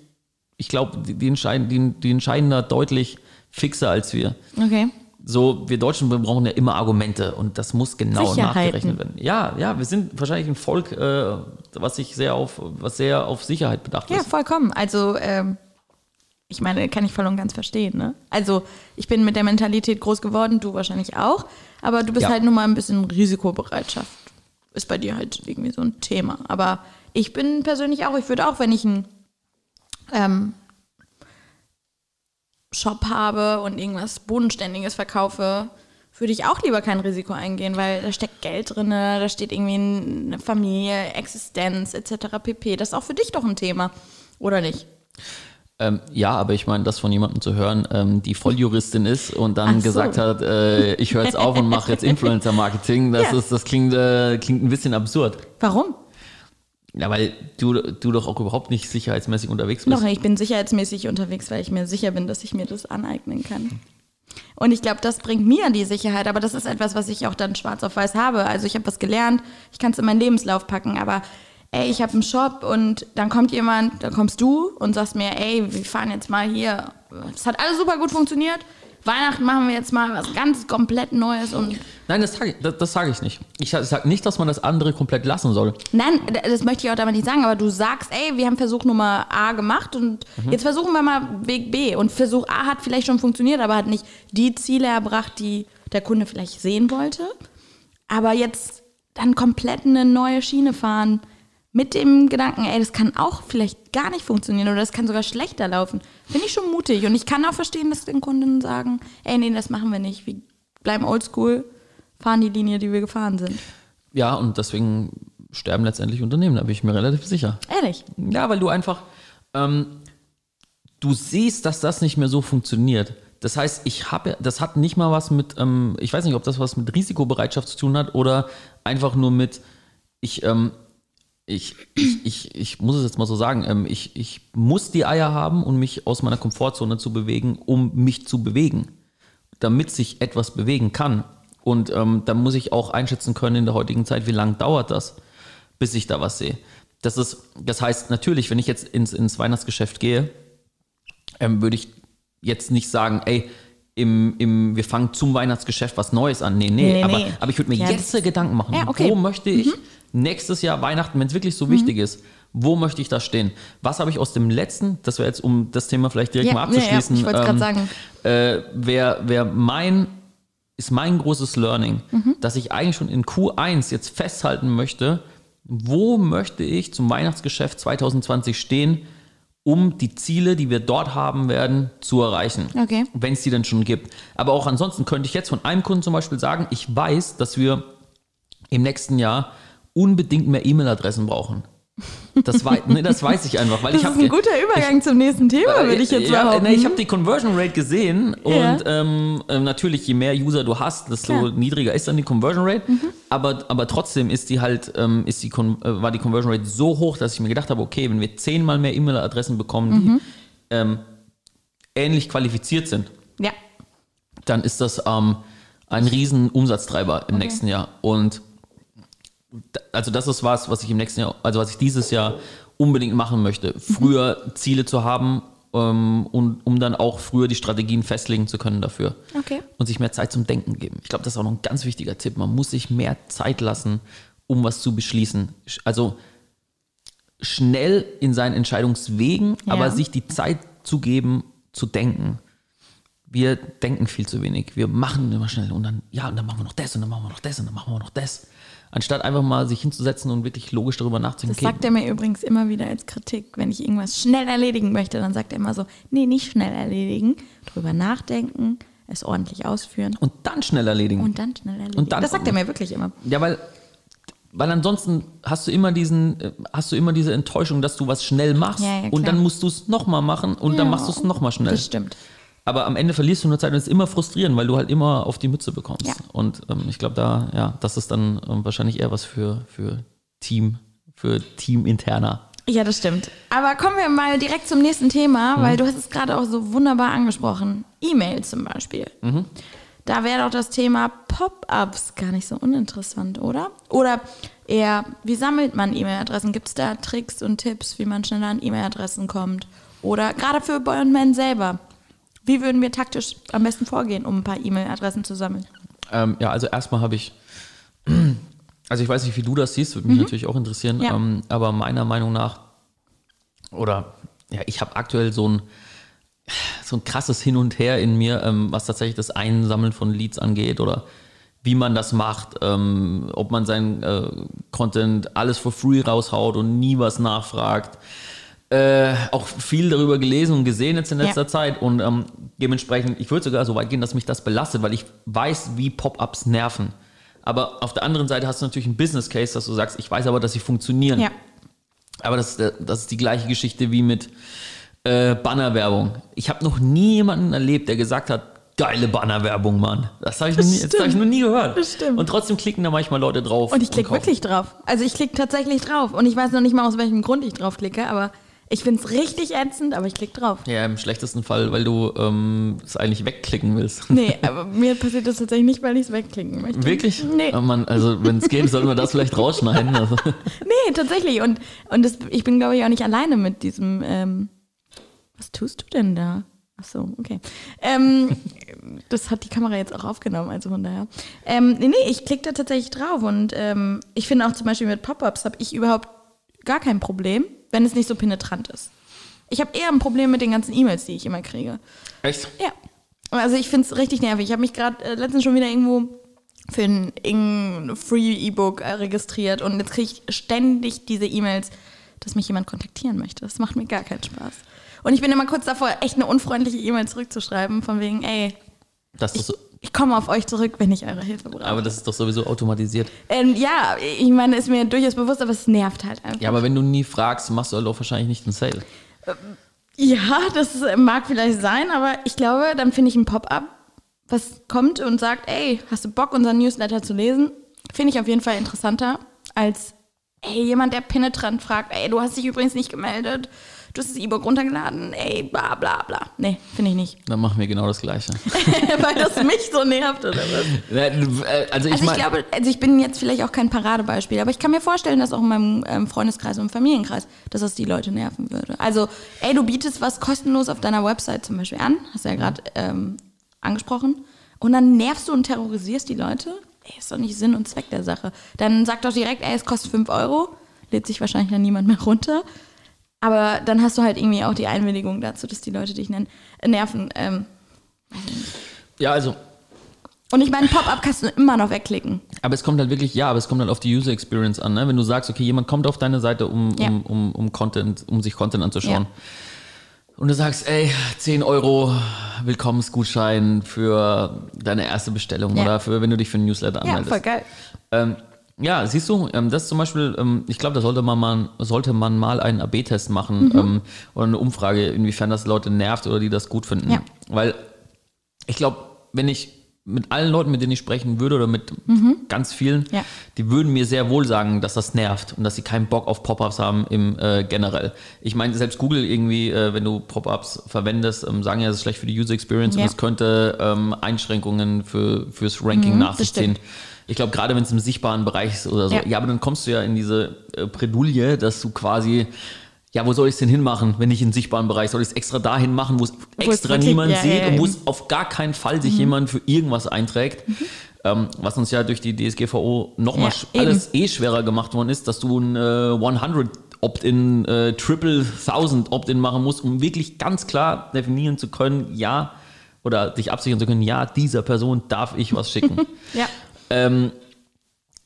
ich glaube, die, die, entscheiden, die, die entscheiden da deutlich fixer als wir. Okay. So, wir Deutschen, wir brauchen ja immer Argumente und das muss genau nachgerechnet werden. Ja, ja, wir sind wahrscheinlich ein Volk, äh, was sich sehr auf, was sehr auf Sicherheit bedacht Ja, ist. vollkommen. Also, ähm, ich meine, kann ich voll und ganz verstehen. Ne? Also, ich bin mit der Mentalität groß geworden, du wahrscheinlich auch. Aber du bist Ja. halt nun mal ein bisschen Risikobereitschaft. Ist bei dir halt irgendwie so ein Thema. Aber ich bin persönlich auch, ich würde auch, wenn ich einen ähm, Shop habe und irgendwas Bodenständiges verkaufe, würde ich auch lieber kein Risiko eingehen, weil da steckt Geld drin, da steht irgendwie eine Familie, Existenz etc. pp. Das ist auch für dich doch ein Thema, oder nicht? Ähm, ja, aber ich meine, das von jemandem zu hören, ähm, die Volljuristin ist und dann so. gesagt hat, äh, ich höre jetzt auf und mache jetzt Influencer-Marketing, das, Ja. ist, das klingt, äh, klingt ein bisschen absurd. Warum? Ja, weil du, du doch auch überhaupt nicht sicherheitsmäßig unterwegs bist. Doch, ich bin sicherheitsmäßig unterwegs, weil ich mir sicher bin, dass ich mir das aneignen kann. Und ich glaube, das bringt mir die Sicherheit, aber das ist etwas, was ich auch dann schwarz auf weiß habe. Also ich habe was gelernt, ich kann es in meinen Lebenslauf packen, aber ey, ich habe einen Shop und dann kommt jemand, dann kommst du und sagst mir, ey, wir fahren jetzt mal hier. Das hat alles super gut funktioniert. Weihnachten machen wir jetzt mal was ganz komplett Neues und Nein, das sage ich, das, sag ich nicht. Ich sage nicht, dass man das andere komplett lassen soll. Nein, das möchte ich auch damit nicht sagen, aber du sagst, ey, wir haben Versuch Nummer A gemacht und jetzt versuchen wir mal Weg B. Und Versuch A hat vielleicht schon funktioniert, aber hat nicht die Ziele erbracht, die der Kunde vielleicht sehen wollte. Aber jetzt dann komplett eine neue Schiene fahren mit dem Gedanken, ey, das kann auch vielleicht gar nicht funktionieren oder das kann sogar schlechter laufen, finde ich schon mutig. Und ich kann auch verstehen, dass den Kunden sagen, ey, nee, das machen wir nicht. Wir bleiben oldschool, fahren die Linie, die wir gefahren sind. Ja, und deswegen sterben letztendlich Unternehmen, da bin ich mir relativ sicher. Ehrlich. Ja, weil du einfach, ähm, du siehst, dass das nicht mehr so funktioniert. Das heißt, ich habe, das hat nicht mal was mit, ähm, ich weiß nicht, ob das was mit Risikobereitschaft zu tun hat oder einfach nur mit, ich, ähm, ich, ich, ich, ich muss es jetzt mal so sagen, ähm, ich, ich muss die Eier haben, um mich aus meiner Komfortzone zu bewegen, um mich zu bewegen, damit sich etwas bewegen kann. Und ähm, da muss ich auch einschätzen können in der heutigen Zeit, wie lange dauert das, bis ich da was sehe. Das, ist, das heißt, natürlich, wenn ich jetzt ins, ins Weihnachtsgeschäft gehe, ähm, würde ich jetzt nicht sagen, ey, im, im, wir fangen zum Weihnachtsgeschäft was Neues an. Nee, nee, Nee, aber, nee. aber ich würde mir Ja, jetzt Gedanken machen, Ja, okay. Mhm. wo möchte ich nächstes Jahr Weihnachten, wenn es wirklich so wichtig ist, wo möchte ich da stehen? Was habe ich aus dem letzten, das wäre jetzt, um das Thema vielleicht direkt Ja, mal ja, ja, abzuschließen, ich wollte es ähm, gerade sagen. äh, wär, wär mein, ist mein großes Learning, Mhm. dass ich eigentlich schon in Q1 jetzt festhalten möchte, wo möchte ich zum Weihnachtsgeschäft 2020 stehen, um die Ziele, die wir dort haben werden, zu erreichen. Okay. Wenn es die dann schon gibt. Aber auch ansonsten könnte ich jetzt von einem Kunden zum Beispiel sagen, ich weiß, dass wir im nächsten Jahr unbedingt mehr E-Mail-Adressen brauchen. Das, wei nee, das weiß ich einfach, weil Das ich ist habe ein guter Übergang zum nächsten Thema, würde ich jetzt ja, behaupten. nee, ich habe die Conversion Rate gesehen Ja. und ähm, ähm, natürlich, je mehr User du hast, desto. Mhm. niedriger ist dann die Conversion Rate. Aber, aber trotzdem ist die halt, ähm, ist die äh, war die Conversion Rate so hoch, dass ich mir gedacht habe, okay, wenn wir zehnmal mehr E-Mail-Adressen bekommen, die Mhm. ähm, ähnlich qualifiziert sind, ja. dann ist das ähm, ein riesen Umsatztreiber im nächsten Jahr. Und also das ist was, was ich im nächsten Jahr, also was ich dieses Jahr unbedingt machen möchte, früher Ziele zu haben ähm, und um dann auch früher die Strategien festlegen zu können dafür. Okay. Und sich mehr Zeit zum Denken geben. Ich glaube, das ist auch noch ein ganz wichtiger Tipp. Man muss sich mehr Zeit lassen, um was zu beschließen. Sch- Also schnell in seinen Entscheidungswegen, Ja. aber sich die Zeit zu geben, zu denken. Wir denken viel zu wenig. Wir machen immer schnell und dann, ja, und dann machen wir noch das und dann machen wir noch das und dann machen wir noch das. Anstatt einfach mal sich hinzusetzen und wirklich logisch darüber nachzudenken. Das sagt er mir übrigens immer wieder als Kritik. Wenn ich irgendwas schnell erledigen möchte, dann sagt er immer so, nee, nicht schnell erledigen, drüber nachdenken, es ordentlich ausführen und dann schnell erledigen. und dann schnell erledigen. Und dann- das sagt er mir wirklich immer. Ja, weil, weil ansonsten hast du immer diesen, äh, hast du immer diese Enttäuschung, dass du was schnell machst Ja, ja, und dann musst du es nochmal machen und dann Ja, machst du es nochmal schnell. Das stimmt. Aber am Ende verlierst du nur Zeit und es ist immer frustrierend, weil du halt immer auf die Mütze bekommst. Ja. Und ähm, ich glaube, da, ja, das ist dann ähm, wahrscheinlich eher was für, für Team, für Team interner. Ja, das stimmt. Aber kommen wir mal direkt zum nächsten Thema, Mhm. weil du hast es gerade auch so wunderbar angesprochen. E-Mail zum Beispiel. Mhm. Da wäre doch das Thema Pop-ups gar nicht so uninteressant, oder? Oder eher, wie sammelt man E-Mail-Adressen? Gibt es da Tricks und Tipps, wie man schneller an E-Mail-Adressen kommt? Oder gerade für Boy und Man selber. Wie würden wir taktisch am besten vorgehen, um ein paar E-Mail-Adressen zu sammeln? Ähm, ja, also erstmal habe ich, also ich weiß nicht, wie du das siehst, würde mich natürlich auch interessieren, Mhm. Ja. ähm, aber meiner Meinung nach, oder ja, ich habe aktuell so ein, so ein krasses Hin und Her in mir, ähm, was tatsächlich das Einsammeln von Leads angeht oder wie man das macht, ähm, ob man sein äh, Content alles for free raushaut und nie was nachfragt. Äh, auch viel darüber gelesen und gesehen jetzt in letzter Ja. Zeit und ähm, dementsprechend, ich würde sogar so weit gehen, dass mich das belastet, weil ich weiß, wie Pop-ups nerven. Aber auf der anderen Seite hast du natürlich einen Business Case, dass du sagst, ich weiß aber, dass sie funktionieren. Ja. Aber das, ist der- das ist die gleiche Geschichte wie mit äh, Bannerwerbung. Ich habe noch nie jemanden erlebt, der gesagt hat, geile Bannerwerbung, Mann. Das habe ich, noch nie- das hab ich noch nie gehört. Das stimmt. Und trotzdem klicken da manchmal Leute drauf. Und ich klicke wirklich drauf. Also ich klicke tatsächlich drauf. Und ich weiß noch nicht mal, aus welchem Grund ich drauf klicke, aber ich finde es richtig ätzend, aber ich klicke drauf. Ja, im schlechtesten Fall, weil du ähm, es eigentlich wegklicken willst. Nee, aber mir passiert das tatsächlich nicht, weil ich es wegklicken möchte. Wirklich? Nee. Oh Mann, also wenn es geht, sollten wir das vielleicht rausschneiden. Also, Nee, tatsächlich. Und, und das, ich bin, glaube ich, auch nicht alleine mit diesem. Ähm, was tust du denn da? Ach so, okay. Ähm, das hat die Kamera jetzt auch aufgenommen, also von daher. Ähm, nee, nee, ich klicke da tatsächlich drauf. Und ähm, ich finde auch zum Beispiel mit Pop-Ups habe ich überhaupt gar kein Problem, wenn es nicht so penetrant ist. Ich habe eher ein Problem mit den ganzen E-Mails, die ich immer kriege. echt? Ja. Also ich finde es richtig nervig. Ich habe mich gerade äh, letztens schon wieder irgendwo für ein, Free-E-Book äh, registriert und jetzt kriege ich ständig diese E-Mails, dass mich jemand kontaktieren möchte. Das macht mir gar keinen Spaß. Und ich bin immer kurz davor, echt eine unfreundliche E-Mail zurückzuschreiben, von wegen, ey, Das ist so, ich komme auf euch zurück, wenn ich eure Hilfe brauche. aber das ist doch sowieso automatisiert. ähm, ja, ich meine, ist mir durchaus bewusst, aber es nervt halt einfach. Ja, aber wenn du nie fragst, machst du halt auch wahrscheinlich nicht einen Sale. Ja, das mag vielleicht sein, aber ich glaube, dann finde ich ein Pop-up, was kommt und sagt, ey, hast du Bock, unseren Newsletter zu lesen? Finde ich auf jeden Fall interessanter als, ey, jemand, der penetrant fragt, ey, du hast dich übrigens nicht gemeldet, du hast das E-Book runtergeladen, ey, bla bla bla. Nee, finde ich nicht. Dann machen wir genau das Gleiche. Weil das mich so nervt, oder was? Äh, Also ich Also ich glaube, also ich bin jetzt vielleicht auch kein Paradebeispiel, aber ich kann mir vorstellen, dass auch in meinem ähm, Freundeskreis und Familienkreis, dass das die Leute nerven würde. Also, ey, du bietest was kostenlos auf deiner Website zum Beispiel an, hast du ja gerade ähm, angesprochen, und dann nervst du und terrorisierst die Leute. Ey, ist doch nicht Sinn und Zweck der Sache. Dann sag doch direkt, ey, es kostet 5 Euro, lädt sich wahrscheinlich dann niemand mehr runter. Aber dann hast du halt irgendwie auch die Einwilligung dazu, dass die Leute dich nennen, äh, nerven. Ähm, ja, also und ich meine, Pop-up kannst du immer noch wegklicken. Aber es kommt halt wirklich, ja, aber es kommt halt auf die User Experience an. Ne? Wenn du sagst, okay, jemand kommt auf deine Seite, um, Ja. um, um, um Content, um sich Content anzuschauen. Ja. Und du sagst, ey, 10 Euro Willkommensgutschein für deine erste Bestellung Ja. oder für, wenn du dich für ein Newsletter Ja, anmeldest. voll geil. Ähm, ja, siehst du, ähm, das zum Beispiel, ähm, ich glaube, da sollte man mal, sollte man mal einen AB-Test machen Mhm. ähm, oder eine Umfrage, inwiefern das Leute nervt oder die das gut finden. Ja. Weil ich glaube, wenn ich mit allen Leuten, mit denen ich sprechen würde oder mit ganz vielen, Mhm. Ja. die würden mir sehr wohl sagen, dass das nervt und dass sie keinen Bock auf Pop-ups haben im äh, generell. Ich meine, selbst Google irgendwie, äh, wenn du Pop-ups verwendest, ähm, sagen ja, das ist schlecht für die User Experience Ja. und es könnte ähm, Einschränkungen für, fürs Ranking nach das sich ziehen. stimmt. Ich glaube, gerade wenn es im sichtbaren Bereich ist oder so. Ja. Ja. aber dann kommst du ja in diese äh, Bredouille, dass du quasi, ja, wo soll ich es denn hinmachen, wenn nicht im sichtbaren Bereich? Soll ich es extra dahin machen, wo es extra wirklich- niemand ja, sieht ja, und wo es auf gar keinen Fall sich jemand für irgendwas einträgt? Ähm, was uns ja durch die DSGVO nochmal Ja, alles eh schwerer gemacht worden ist, dass du ein äh, 100 Opt-in, äh, Triple Thousand Opt-in machen musst, um wirklich ganz klar definieren zu können, ja, oder dich absichern zu können, ja, dieser Person darf ich was schicken. Ja. Ähm,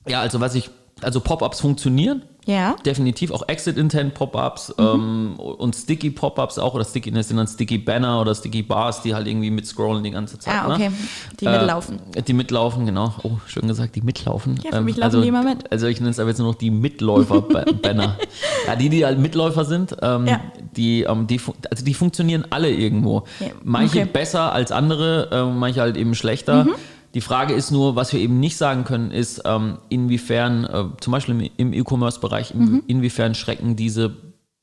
ja, also was ich, also Pop-ups funktionieren, Ja. definitiv auch Exit-Intent-Pop-ups ähm, und Sticky-Pop-ups auch oder Sticky, das sind dann Sticky-Banner oder Sticky-Bars, die halt irgendwie mitscrollen die ganze Zeit. Ah, okay. Ne? Die Äh, mitlaufen. Die mitlaufen, genau. Oh, schön gesagt, die mitlaufen. Ja, für mich laufen also, die immer mit. Also ich nenne es aber jetzt nur noch die Mitläufer-Banner. ja, die, die halt Mitläufer sind, ähm, Ja. die, ähm, die, also die funktionieren alle irgendwo. Ja, Manche okay. besser als andere, ähm, manche halt eben schlechter. Mhm. Die Frage ist nur, was wir eben nicht sagen können, ist, ähm, inwiefern, äh, zum Beispiel im, im E-Commerce-Bereich, in- Mhm. inwiefern schrecken diese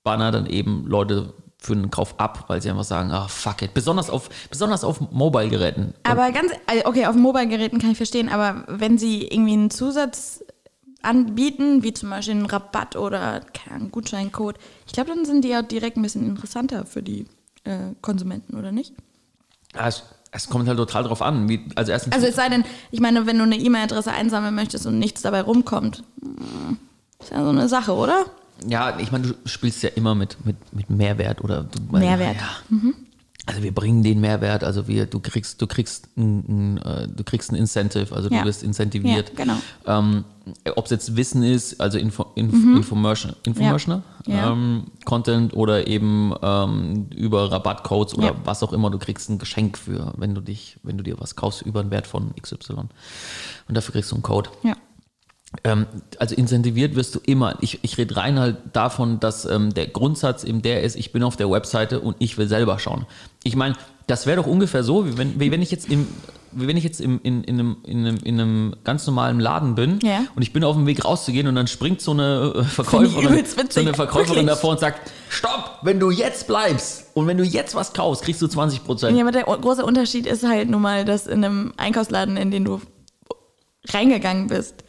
Banner dann eben Leute für einen Kauf ab, weil sie einfach sagen, ah, fuck it. Besonders auf, besonders auf Mobile-Geräten. Aber ganz, also okay, auf Mobile-Geräten kann ich verstehen, aber wenn sie irgendwie einen Zusatz anbieten, wie zum Beispiel einen Rabatt oder Ahnung, Gutscheincode, ich glaube, dann sind die ja direkt ein bisschen interessanter für die äh, Konsumenten, oder nicht? Ja, es, kommt halt total drauf an. Wie, also erstens, Also es sei denn, ich meine, wenn du eine E-Mail-Adresse einsammeln möchtest und nichts dabei rumkommt, hm, ist ja so eine Sache, oder? ja, ich meine, du spielst ja immer mit, mit, mit Mehrwert oder du, Mehrwert. Ja. Also wir bringen den Mehrwert, also wir, du kriegst, du kriegst ein, ein, äh, du kriegst ein Incentive, also Ja. du wirst incentiviert. Ja, genau. Ähm, Ob es jetzt Wissen ist, also Info, Inf, Infomercial, Infomercial Mhm. Ja. Ähm, Content oder eben ähm, über Rabattcodes oder was auch immer, du kriegst ein Geschenk für, wenn du dich, wenn du dir was kaufst über einen Wert von XY. Und dafür kriegst du einen Code. Ja. Ähm, also incentiviert wirst du immer. Ich, ich rede rein halt davon, dass ähm, der Grundsatz eben der ist, ich bin auf der Webseite und ich will selber schauen. Ich meine, das wäre doch ungefähr so, wie wenn, wie wenn ich jetzt im wie wenn ich jetzt im, in, in, einem, in, einem, in einem ganz normalen Laden bin Ja. und ich bin auf dem Weg rauszugehen und dann springt so eine äh, Verkäuferin, so eine Verkäuferin davor und sagt, stopp, wenn du jetzt bleibst und wenn du jetzt was kaufst, kriegst du 20 Prozent. Ja, aber der große Unterschied ist halt nun mal, dass in einem Einkaufsladen, in den du reingegangen bist,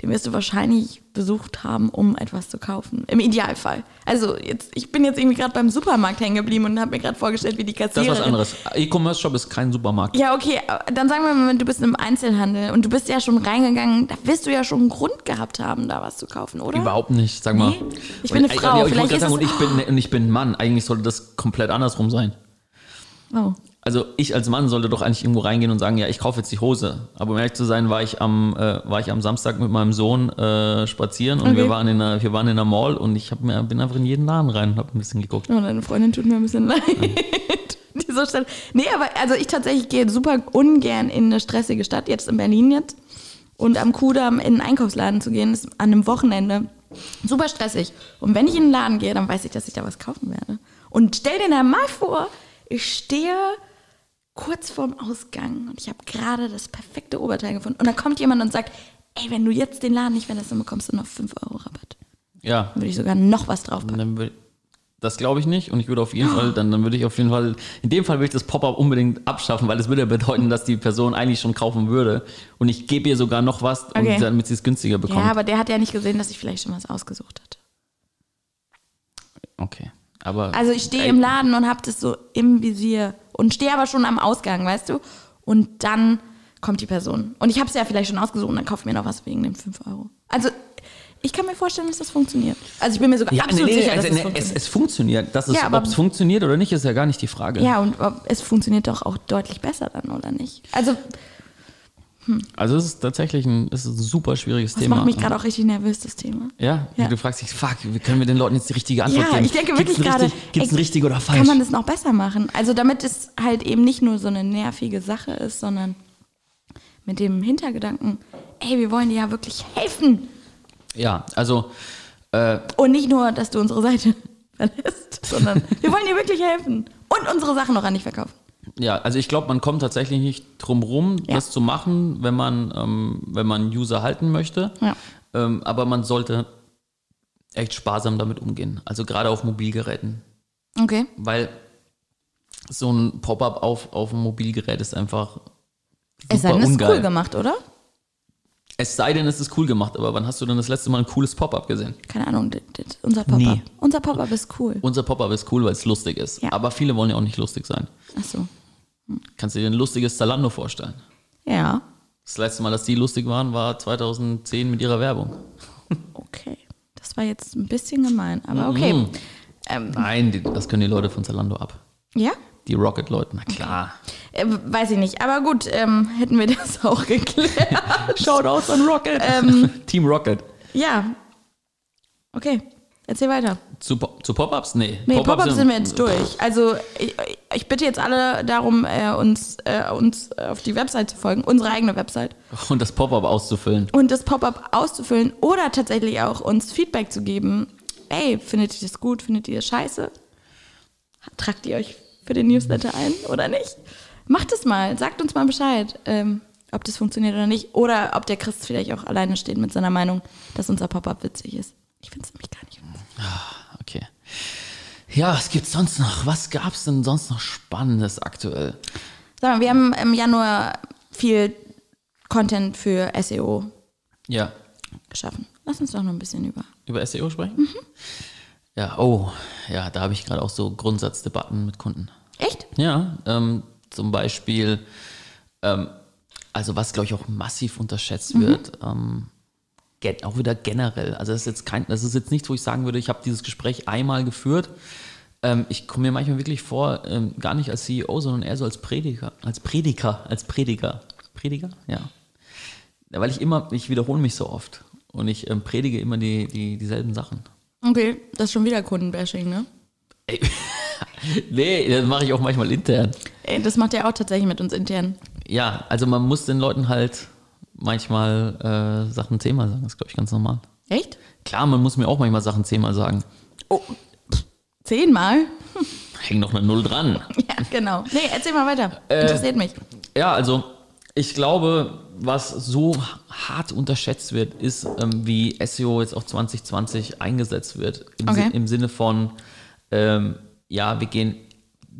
den wirst du wahrscheinlich besucht haben, um etwas zu kaufen. Im Idealfall. Also jetzt, ich bin jetzt irgendwie gerade beim Supermarkt hängen geblieben und habe mir gerade vorgestellt, wie die Das Kassiererin... ist was anderes. E-Commerce-Shop ist kein Supermarkt. Ja, okay, dann sagen wir mal, du bist im Einzelhandel und du bist ja schon reingegangen, da wirst du ja schon einen Grund gehabt haben, da was zu kaufen, oder? Überhaupt nicht, sag mal. Nee? Ich bin eine Und, Frau, ja, ich vielleicht ist sagen, es- und ich bin, und ich bin ein Mann. Eigentlich sollte das komplett andersrum sein. Oh. Also ich als Mann sollte doch eigentlich irgendwo reingehen und sagen, ja, ich kaufe jetzt die Hose. Aber um ehrlich zu sein, war ich am, äh, war ich am Samstag mit meinem Sohn äh, spazieren und Okay. wir, waren in einer, wir waren in einer Mall und ich hab mir, bin einfach in jeden Laden rein und habe ein bisschen geguckt. Oh, deine Freundin tut mir ein bisschen leid. Diese Stadt. Nee, aber also ich tatsächlich gehe super ungern in eine stressige Stadt, jetzt in Berlin jetzt. Und am Kudamm in einen Einkaufsladen zu gehen, ist an einem Wochenende super stressig. Und wenn ich in den Laden gehe, dann weiß ich, dass ich da was kaufen werde. Und stell dir mal vor, ich stehe kurz vorm Ausgang und ich habe gerade das perfekte Oberteil gefunden. Und dann kommt jemand und sagt, ey, wenn du jetzt den Laden nicht verlässt, dann bekommst du noch 5 Euro Rabatt. Ja, Dann würde ich sogar noch was draufpacken. das glaube ich nicht und ich würde auf jeden Fall, dann, dann würde ich auf jeden Fall, in dem Fall würde ich das Pop-up unbedingt abschaffen, weil das würde ja bedeuten, dass die Person eigentlich schon kaufen würde und ich gebe ihr sogar noch was, und Okay. damit sie es günstiger bekommt. Ja, aber der hat ja nicht gesehen, dass ich vielleicht schon was ausgesucht hatte. okay. Aber Also ich stehe im Laden und habe das so im Visier und stehe aber schon am Ausgang, weißt du? Und dann kommt die Person. Und ich habe es ja vielleicht schon ausgesucht und dann kaufe ich mir noch was wegen den 5 Euro. Also ich kann mir vorstellen, dass das funktioniert. Also ich bin mir sogar Ja, absolut nee, nee, sicher, also, dass nee, es funktioniert. es funktioniert. Das ist, Ja, ob es funktioniert oder nicht, ist ja gar nicht die Frage. ja, und ob- es funktioniert doch auch deutlich besser dann, oder nicht? Also, Also es ist tatsächlich ein, es ist ein super schwieriges Das Thema. macht mich gerade auch richtig nervös, das Thema. ja? Ja. du fragst dich, fuck, wie können wir den Leuten jetzt die richtige Antwort Ja, geben? ich denke wirklich gerade. richtig- Gibt es ein richtig oder falsch? Kann man das noch besser machen? Also damit es halt eben nicht nur so eine nervige Sache ist, sondern mit dem Hintergedanken, ey, wir wollen dir ja wirklich helfen. ja, also äh, Und nicht nur, dass du unsere Seite verlässt, sondern wir wollen dir wirklich helfen. Und unsere Sachen noch an dich verkaufen. Ja, also ich glaube, man kommt tatsächlich nicht drum rum, Ja. das zu machen, wenn man, ähm, wenn man User halten möchte. Ja. Ähm, aber man sollte echt sparsam damit umgehen. Also gerade auf Mobilgeräten. Okay. Weil so ein Pop-up auf, auf dem Mobilgerät ist einfach Es sei denn, es ist cool gemacht, oder? Es sei denn, es ist cool gemacht, aber wann hast du denn das letzte Mal ein cooles Pop-up gesehen? Keine Ahnung, unser Pop-up. Nie. Unser Pop-up ist cool. Unser Pop-up ist cool, weil es lustig ist. Ja. Aber viele wollen ja auch nicht lustig sein. Achso. Kannst du dir ein lustiges Zalando vorstellen? Ja. Das letzte Mal, dass die lustig waren, war 2010 mit ihrer Werbung. Okay. Das war jetzt ein bisschen gemein, aber okay. Mhm. Ähm, Nein, die, das können die Leute von Zalando ab. ja? Die Rocket-Leute, na klar. Äh, weiß ich nicht. Aber gut, ähm, hätten wir das auch geklärt. Schaut aus an Rocket. Ähm. Team Rocket. ja. Okay. Erzähl weiter. Zu, zu Pop-Ups? Nee. Nee, Pop-ups sind wir jetzt durch. Also ich, ich bitte jetzt alle darum, äh, uns, äh, uns auf die Website zu folgen, unsere eigene Website, Und das Pop-up auszufüllen. und das Pop-up auszufüllen oder tatsächlich auch uns Feedback zu geben. Ey, findet ihr das gut? Findet ihr das scheiße? Tragt ihr euch für den Newsletter ein oder nicht? Macht es mal, sagt uns mal Bescheid, ähm, ob das funktioniert oder nicht. Oder ob der Chris vielleicht auch alleine steht mit seiner Meinung, dass unser Pop-up witzig ist. Ich finde es nämlich gar nicht. Okay. Ja, was gibt's sonst noch? Was gab's denn sonst noch Spannendes aktuell? Sag mal, wir haben im Januar viel Content für SEO Ja, geschaffen. Lass uns doch noch ein bisschen über. über SEO sprechen? Mhm. Ja, oh, ja, da habe ich gerade auch so Grundsatzdebatten mit Kunden. Echt? Ja, ähm, zum Beispiel, ähm, also was glaube ich auch massiv unterschätzt Mhm. wird, ähm, auch wieder generell. Also das ist jetzt kein, das ist jetzt nichts, wo ich sagen würde, ich habe dieses Gespräch einmal geführt. Ähm, ich komme mir manchmal wirklich vor, ähm, gar nicht als CEO, sondern eher so als Prediger, als Prediger, als Prediger. Prediger? Ja. ja weil ich immer, ich wiederhole mich so oft und ich ähm, predige immer die, die, dieselben Sachen. Okay, das ist schon wieder Kundenbashing, ne? Ey, nee, das mache ich auch manchmal intern. Ey, das macht er auch tatsächlich mit uns intern. Ja, also man muss den Leuten halt manchmal äh, Sachen zehnmal sagen. Das ist, glaube ich, ganz normal. Echt? Klar, man muss mir auch manchmal Sachen zehnmal sagen. Oh, zehnmal? Hängt noch eine Null dran. Ja, genau. Nee, erzähl mal weiter. Interessiert mich. Ja, also ich glaube, was so hart unterschätzt wird, ist, ähm, wie SEO jetzt auch 2020 eingesetzt wird. Im, Okay. Sin- im Sinne von, ähm, ja, wir gehen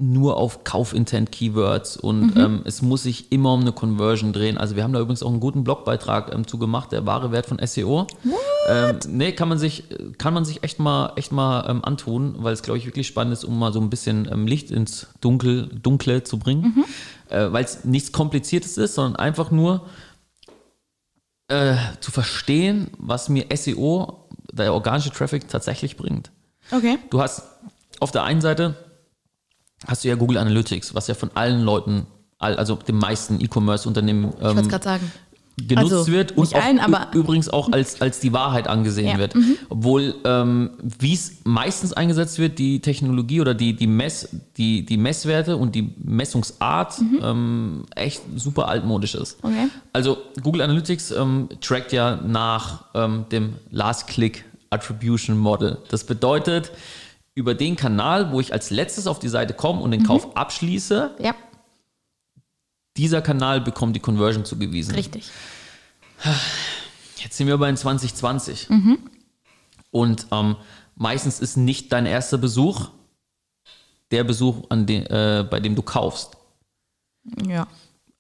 nur auf Kaufintent-Keywords und ähm, es muss sich immer um eine Conversion drehen. Also wir haben da übrigens auch einen guten Blogbeitrag ähm, zu gemacht, der wahre Wert von SEO. Ähm, nee, kann man sich, kann man sich echt mal, echt mal ähm, antun, weil es, glaube ich, wirklich spannend ist, um mal so ein bisschen ähm, Licht ins Dunkel, Dunkle zu bringen. Äh, weil es nichts Kompliziertes ist, sondern einfach nur äh, zu verstehen, was mir SEO, der organische Traffic, tatsächlich bringt. Okay. Du hast auf der einen Seite hast du ja Google Analytics, was ja von allen Leuten, also den meisten E-Commerce-Unternehmen ähm, genutzt Also, wird und auch allen, übrigens auch als, als die Wahrheit angesehen Ja, mhm. wird. Obwohl, ähm, wie es meistens eingesetzt wird, die Technologie oder die, die, Mess, die, die Messwerte und die Messungsart ähm, echt super altmodisch ist. Mhm. Okay. Also Google Analytics ähm, trackt ja nach ähm, dem Last-Click Attribution Model. Das bedeutet, über den Kanal, wo ich als letztes auf die Seite komme und den Kauf abschließe, Ja, dieser Kanal bekommt die Conversion zugewiesen. richtig. Jetzt sind wir aber in 2020. Und ähm, meistens ist nicht dein erster Besuch der Besuch, an den, äh, bei dem du kaufst. Ja.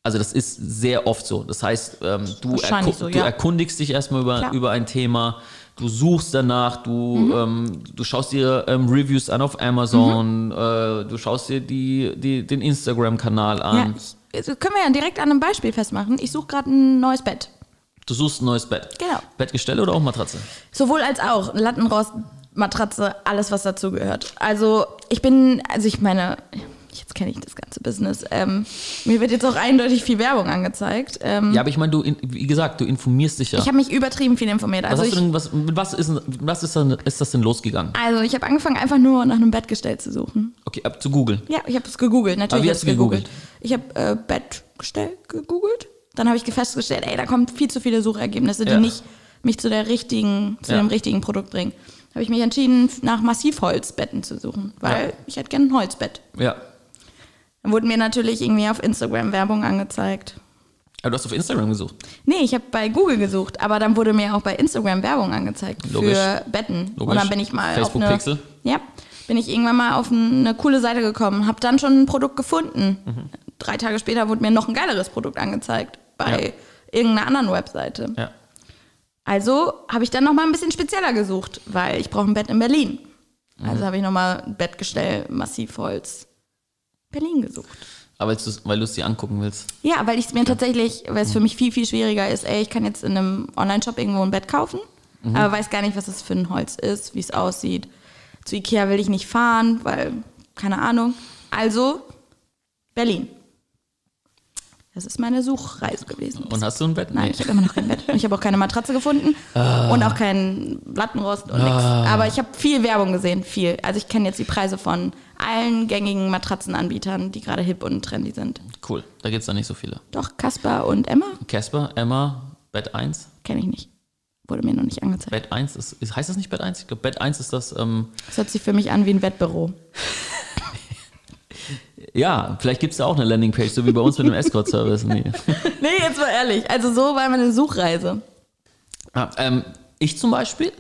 Also das ist sehr oft so. Das heißt, ähm, du, erku so, du ja. erkundigst dich erstmal über, Klar. über ein Thema, du suchst danach, du, Mhm. ähm, du schaust dir ähm, Reviews an auf Amazon, Mhm. äh, du schaust dir die, die, den Instagram-Kanal ja an, ich, das können wir ja direkt an einem Beispiel festmachen. Ich suche gerade ein neues Bett. du suchst ein neues Bett. Genau. Bettgestelle oder auch Matratze? Sowohl als auch. Lattenrost, Matratze, alles, was dazu gehört. Also, ich bin, also ich meine, jetzt kenne ich das ganze Business. Ähm, mir wird jetzt auch eindeutig viel Werbung angezeigt. Ähm, Ja, aber ich meine, du, wie gesagt, du informierst dich ja. Ich habe mich übertrieben viel informiert. was Also hast ich, denn, was, mit was ist, denn- was ist, dann, ist das denn losgegangen? also ich habe angefangen, einfach nur nach einem Bettgestell zu suchen. Okay, ab zu googeln. Ja, ich habe es gegoogelt. Natürlich Aber wie hast du gegoogelt? Ich habe äh, Bettgestell gegoogelt. Dann habe ich festgestellt, ey, da kommen viel zu viele Suchergebnisse, die Ja. nicht mich zu der richtigen, zu Ja. dem richtigen Produkt bringen. Habe ich mich entschieden, nach Massivholzbetten zu suchen, weil Ja. ich hätte gerne ein Holzbett. Ja. Dann wurden mir natürlich irgendwie auf Instagram Werbung angezeigt. Aber du hast auf Instagram gesucht. Nee, ich habe bei Google gesucht, aber dann wurde mir auch bei Instagram Werbung angezeigt Logisch. für Betten. Logisch. Und dann bin ich mal Facebook auf eine, Pixel. Ja, bin ich irgendwann mal auf eine coole Seite gekommen, habe dann schon ein Produkt gefunden. Mhm. Drei Tage später wurde mir noch ein geileres Produkt angezeigt bei Ja. irgendeiner anderen Webseite. Ja. Also habe ich dann noch mal ein bisschen spezieller gesucht, weil ich brauche ein Bett in Berlin. Mhm. Also habe ich noch mal ein Bettgestell Massivholz Berlin gesucht. Aber weil du es dir angucken willst. Ja, weil ich es mir tatsächlich, weil es für mich viel, viel schwieriger ist, ey, ich kann jetzt in einem Online-Shop irgendwo ein Bett kaufen, aber weiß gar nicht, was das für ein Holz ist, wie es aussieht. Zu Ikea will ich nicht fahren, weil, keine Ahnung. Also, Berlin. Das ist meine Suchreise gewesen. Und hast du ein Bett? Nein, Nee. ich habe immer noch kein Bett. Und ich habe auch keine Matratze gefunden und auch keinen Lattenrost und nichts. Aber ich habe viel Werbung gesehen, viel. Also ich kenne jetzt die Preise von allen gängigen Matratzenanbietern, die gerade hip und trendy sind. Cool, da gibt es da nicht so viele. Doch, Kasper und Emma Casper, Emma, Bett 1. kenne ich nicht. Wurde mir noch nicht angezeigt. Bett 1 ist, ist heißt das nicht Bett 1? Ich glaube, Bett 1 ist das, ähm, Das hört sich für mich an wie ein Wettbüro. ja, vielleicht gibt es da auch eine Landingpage, so wie bei uns mit dem Escort-Service. Nee. Nee, jetzt mal ehrlich. Also so war meine Suchreise. Ah, ähm, ich zum Beispiel.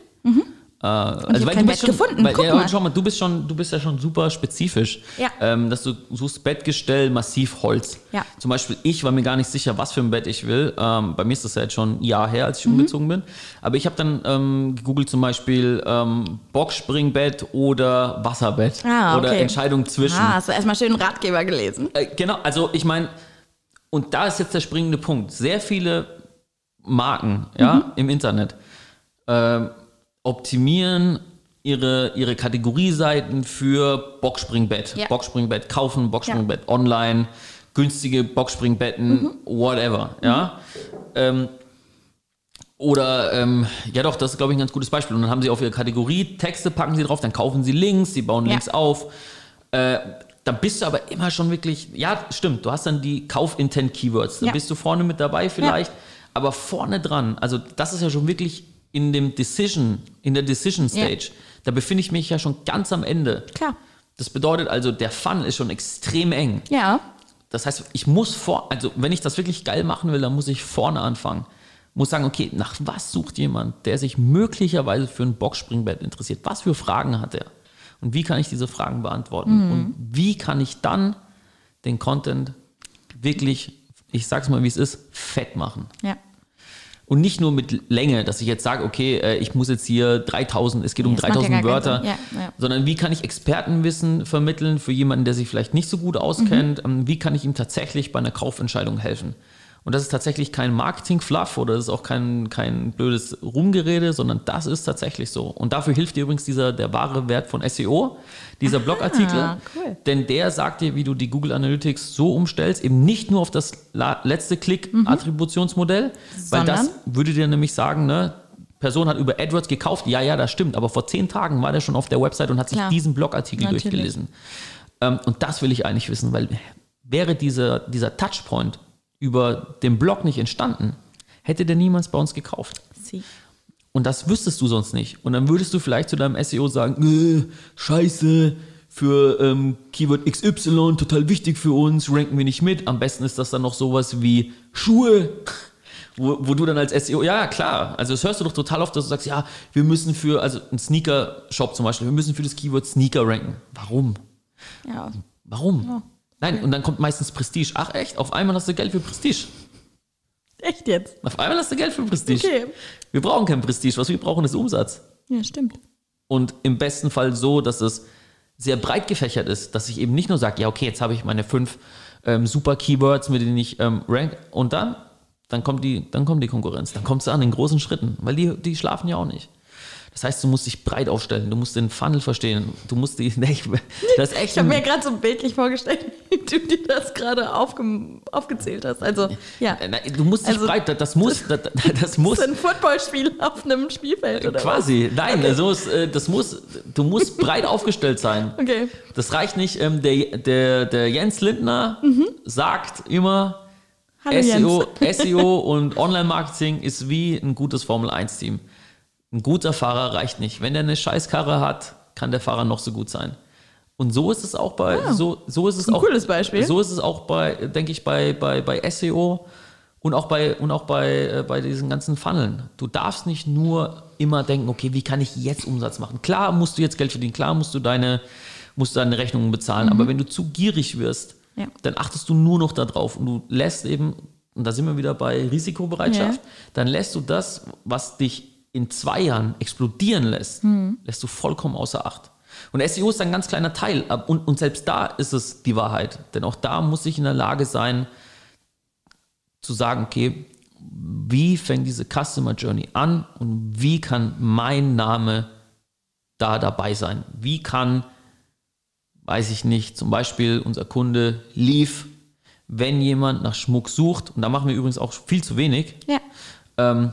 Äh, also Mhm. hab kein Bett gefunden. Weil, ja, mal. Schau mal, du bist schon, du bist ja schon super spezifisch. Ja. Ähm, dass du suchst Bettgestell, massiv Holz. Ja. Zum Beispiel, ich war mir gar nicht sicher, was für ein Bett ich will. Ähm, bei mir ist das ja jetzt schon ein Jahr her, als ich Mhm. umgezogen bin. Aber ich habe dann ähm, gegoogelt zum Beispiel ähm, Boxspringbett oder Wasserbett. Ah, Oder okay. Entscheidung zwischen. Ah, hast du erstmal schön einen Ratgeber gelesen. Äh, genau, also ich meine, und da ist jetzt der springende Punkt. Sehr viele Marken ja, Mhm. im Internet ähm, optimieren ihre, ihre Kategorieseiten für Boxspringbett. Ja. Boxspringbett kaufen, Boxspringbett online, günstige Boxspringbetten, Mhm. whatever. Ja. Ähm, oder, ähm, ja doch, das ist, glaube ich, ein ganz gutes Beispiel. Und dann haben sie auf ihre Kategorie Texte, packen sie drauf, dann kaufen sie Links, sie bauen Ja. Links auf. Äh, dann bist du aber immer schon wirklich, ja, stimmt, du hast dann die Kaufintent-Keywords. Da Ja. bist du vorne mit dabei vielleicht, aber vorne dran, also das ist ja schon wirklich in dem Decision, in der Decision Stage. Da befinde ich mich ja schon ganz am Ende. Klar. Das bedeutet also, der Fun ist schon extrem eng. Ja. Das heißt, ich muss vor, also wenn ich das wirklich geil machen will, dann muss ich vorne anfangen. Muss sagen, okay, nach was sucht jemand, der sich möglicherweise für ein Boxspringbett interessiert? Was für Fragen hat er? Und wie kann ich diese Fragen beantworten? Und wie kann ich dann den Content wirklich, ich sag's mal, wie es ist, fett machen? Ja. Und nicht nur mit Länge, dass ich jetzt sage, okay, äh, ich muss jetzt hier 3000, es geht um Ja, das macht ja 3000 gar Wörter. Ja, ja. sondern wie kann ich Expertenwissen vermitteln für jemanden, der sich vielleicht nicht so gut auskennt? Mhm. Ähm, Wie kann ich ihm tatsächlich bei einer Kaufentscheidung helfen? Und das ist tatsächlich kein Marketing-Fluff oder das ist auch kein, kein blödes Rumgerede, sondern das ist tatsächlich so. Und dafür hilft dir übrigens dieser, der wahre Wert von SEO, dieser Blogartikel. cool. Denn der sagt dir, wie du die Google Analytics so umstellst, eben nicht nur auf das letzte Klick-Attributionsmodell, weil das würde dir nämlich sagen, ne, Person hat über AdWords gekauft, ja, ja, das stimmt, aber vor zehn Tagen war der schon auf der Website und hat sich Klar. diesen Blogartikel Natürlich. durchgelesen. Ähm, und das will ich eigentlich wissen, weil wäre dieser, dieser Touchpoint über den Blog nicht entstanden, hätte der niemals bei uns gekauft. Sie. Und das wüsstest du sonst nicht. Und dann würdest du vielleicht zu deinem SEO sagen, äh, scheiße, für ähm, Keyword XY, total wichtig für uns, ranken wir nicht mit. Am besten ist das dann noch sowas wie Schuhe, wo, wo du dann als SEO, ja, ja, klar, also das hörst du doch total oft, dass du sagst, ja, wir müssen für, also ein Sneaker-Shop zum Beispiel, wir müssen für das Keyword Sneaker ranken. Warum? Ja. Warum? Nein, und dann kommt meistens Prestige. Ach echt, auf einmal hast du Geld für Prestige. Echt jetzt? Auf einmal hast du Geld für Prestige. Okay. Wir brauchen kein Prestige, was wir brauchen ist Umsatz. Ja, stimmt. Und im besten Fall so, dass es sehr breit gefächert ist, dass ich eben nicht nur sage, ja, okay, jetzt habe ich meine fünf ähm, super Keywords, mit denen ich ähm, rank und dann, dann kommt die, dann kommt die Konkurrenz, dann kommt sie an in großen Schritten, weil die, die schlafen ja auch nicht. Das heißt, du musst dich breit aufstellen, du musst den Funnel verstehen, du musst die, nee, das ist echt Ich habe mir gerade so bildlich vorgestellt, wie du dir das gerade aufge aufgezählt hast. Also, ja. Äh, nein, du musst dich Also- breit, das muss, das, das muss, Das ist ein Footballspiel auf einem Spielfeld, oder quasi, nein, das muss, äh, das muss, du musst breit aufgestellt sein. was? Okay. Das reicht nicht, ähm, der, der, der Jens Lindner sagt immer, Hallo SEO, Jens. SEO und Online-Marketing ist wie ein gutes Formel-1-Team. Ein guter Fahrer reicht nicht. Wenn er eine Scheißkarre hat, kann der Fahrer noch so gut sein. Und so ist es auch bei, so, so ist es ein auch, cooles Beispiel. So ist es auch bei, denke ich, bei, bei, bei SEO und auch bei, und auch bei, äh, bei diesen ganzen Funneln. Du darfst nicht nur immer denken, okay, wie kann ich jetzt Umsatz machen? Klar musst du jetzt Geld verdienen, klar musst du deine, musst du deine Rechnungen bezahlen, aber wenn du zu gierig wirst, Ja. dann achtest du nur noch darauf und du lässt eben, und da sind wir wieder bei Risikobereitschaft, Ja. dann lässt du das, was dich in zwei Jahren explodieren lässt, Mhm. lässt du vollkommen außer Acht. Und SEO ist ein ganz kleiner Teil. Und, und selbst da ist es die Wahrheit. Denn auch da muss ich in der Lage sein, zu sagen, okay, wie fängt diese Customer Journey an und wie kann mein Name da dabei sein? Wie kann, weiß ich nicht, zum Beispiel unser Kunde lief, wenn jemand nach Schmuck sucht, und da machen wir übrigens auch viel zu wenig, Ja. ähm,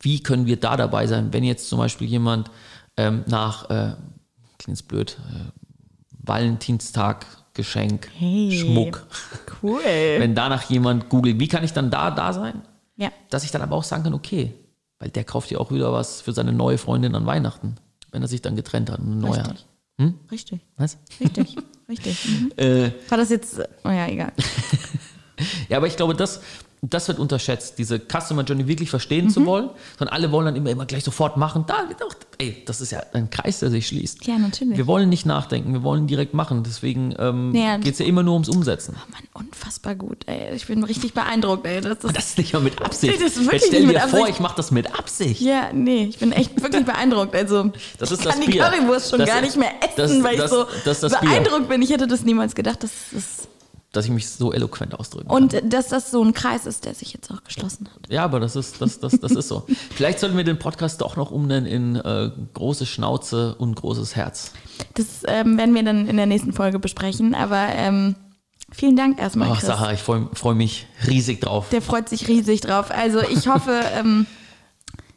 wie können wir da dabei sein, wenn jetzt zum Beispiel jemand ähm, nach, äh, klingt blöd, äh, Valentinstag, Geschenk, Hey. Schmuck, Cool. wenn danach jemand googelt, wie kann ich dann da da sein? ja. Dass ich dann aber auch sagen kann, okay, weil der kauft ja auch wieder was für seine neue Freundin an Weihnachten, wenn er sich dann getrennt hat und eine neue Richtig. hat. Richtig. Was? Richtig. Richtig. Mhm. Äh, War das jetzt. Oh ja, egal. Ja, aber ich glaube, das, das wird unterschätzt, diese Customer Journey wirklich verstehen Mhm. zu wollen, sondern alle wollen dann immer, immer gleich sofort machen. Da wird auch, ey, das ist ja ein Kreis, der sich schließt. Ja, natürlich. Wir wollen nicht nachdenken, wir wollen direkt machen. Deswegen ähm, Ja. geht es ja immer nur ums Umsetzen. Oh Mann, unfassbar gut, ey. Ich bin richtig beeindruckt, ey. Das ist, Das ist nicht mal mit Absicht. Das ist wirklich Jetzt stell nicht dir mit vor, ich mache das mit Absicht. ja, nee, ich bin echt wirklich beeindruckt. Also, Das ist ich kann das die Bier. Currywurst schon Das- gar nicht mehr essen, das- weil ich so ist beeindruckt bin. Ich hätte das niemals gedacht. Das ist, Dass ich mich so eloquent ausdrücken kann. und dass das so ein Kreis ist, der sich jetzt auch geschlossen hat. Ja, aber das ist, das, das, das ist so. Vielleicht sollten wir den Podcast doch noch umnennen in äh, große Schnauze und großes Herz. Das ähm, werden wir dann in der nächsten Folge besprechen. Aber ähm, vielen Dank erstmal, Oh, Chris. Sarah, ich freue freu mich riesig drauf. Der freut sich riesig drauf. Also ich hoffe, ähm,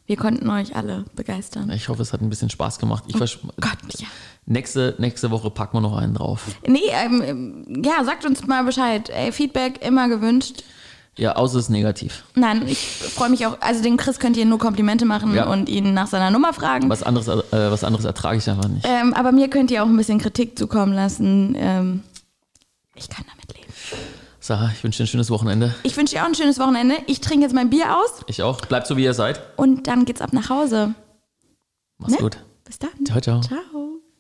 wir konnten euch alle begeistern. Ich hoffe, es hat ein bisschen Spaß gemacht. Ich vers- Gott, ja. nächste, nächste Woche packen wir noch einen drauf. Nee, ähm, ja, sagt uns mal Bescheid. Ey, Feedback immer gewünscht. Ja, außer es ist negativ. Nein, ich freue mich auch. Also dem Chris könnt ihr nur Komplimente machen Ja. und ihn nach seiner Nummer fragen. Was anderes, äh, was anderes ertrage ich einfach nicht. Ähm, aber mir könnt ihr auch ein bisschen Kritik zukommen lassen. Ähm, ich kann damit leben. Sarah, ich wünsche dir ein schönes Wochenende. Ich wünsche dir auch ein schönes Wochenende. Ich trinke jetzt mein Bier aus Ich auch. Bleibt so, wie ihr seid. und dann geht's ab nach Hause. Mach's Ne? gut. Bis dann. Ciao, ciao. Ciao.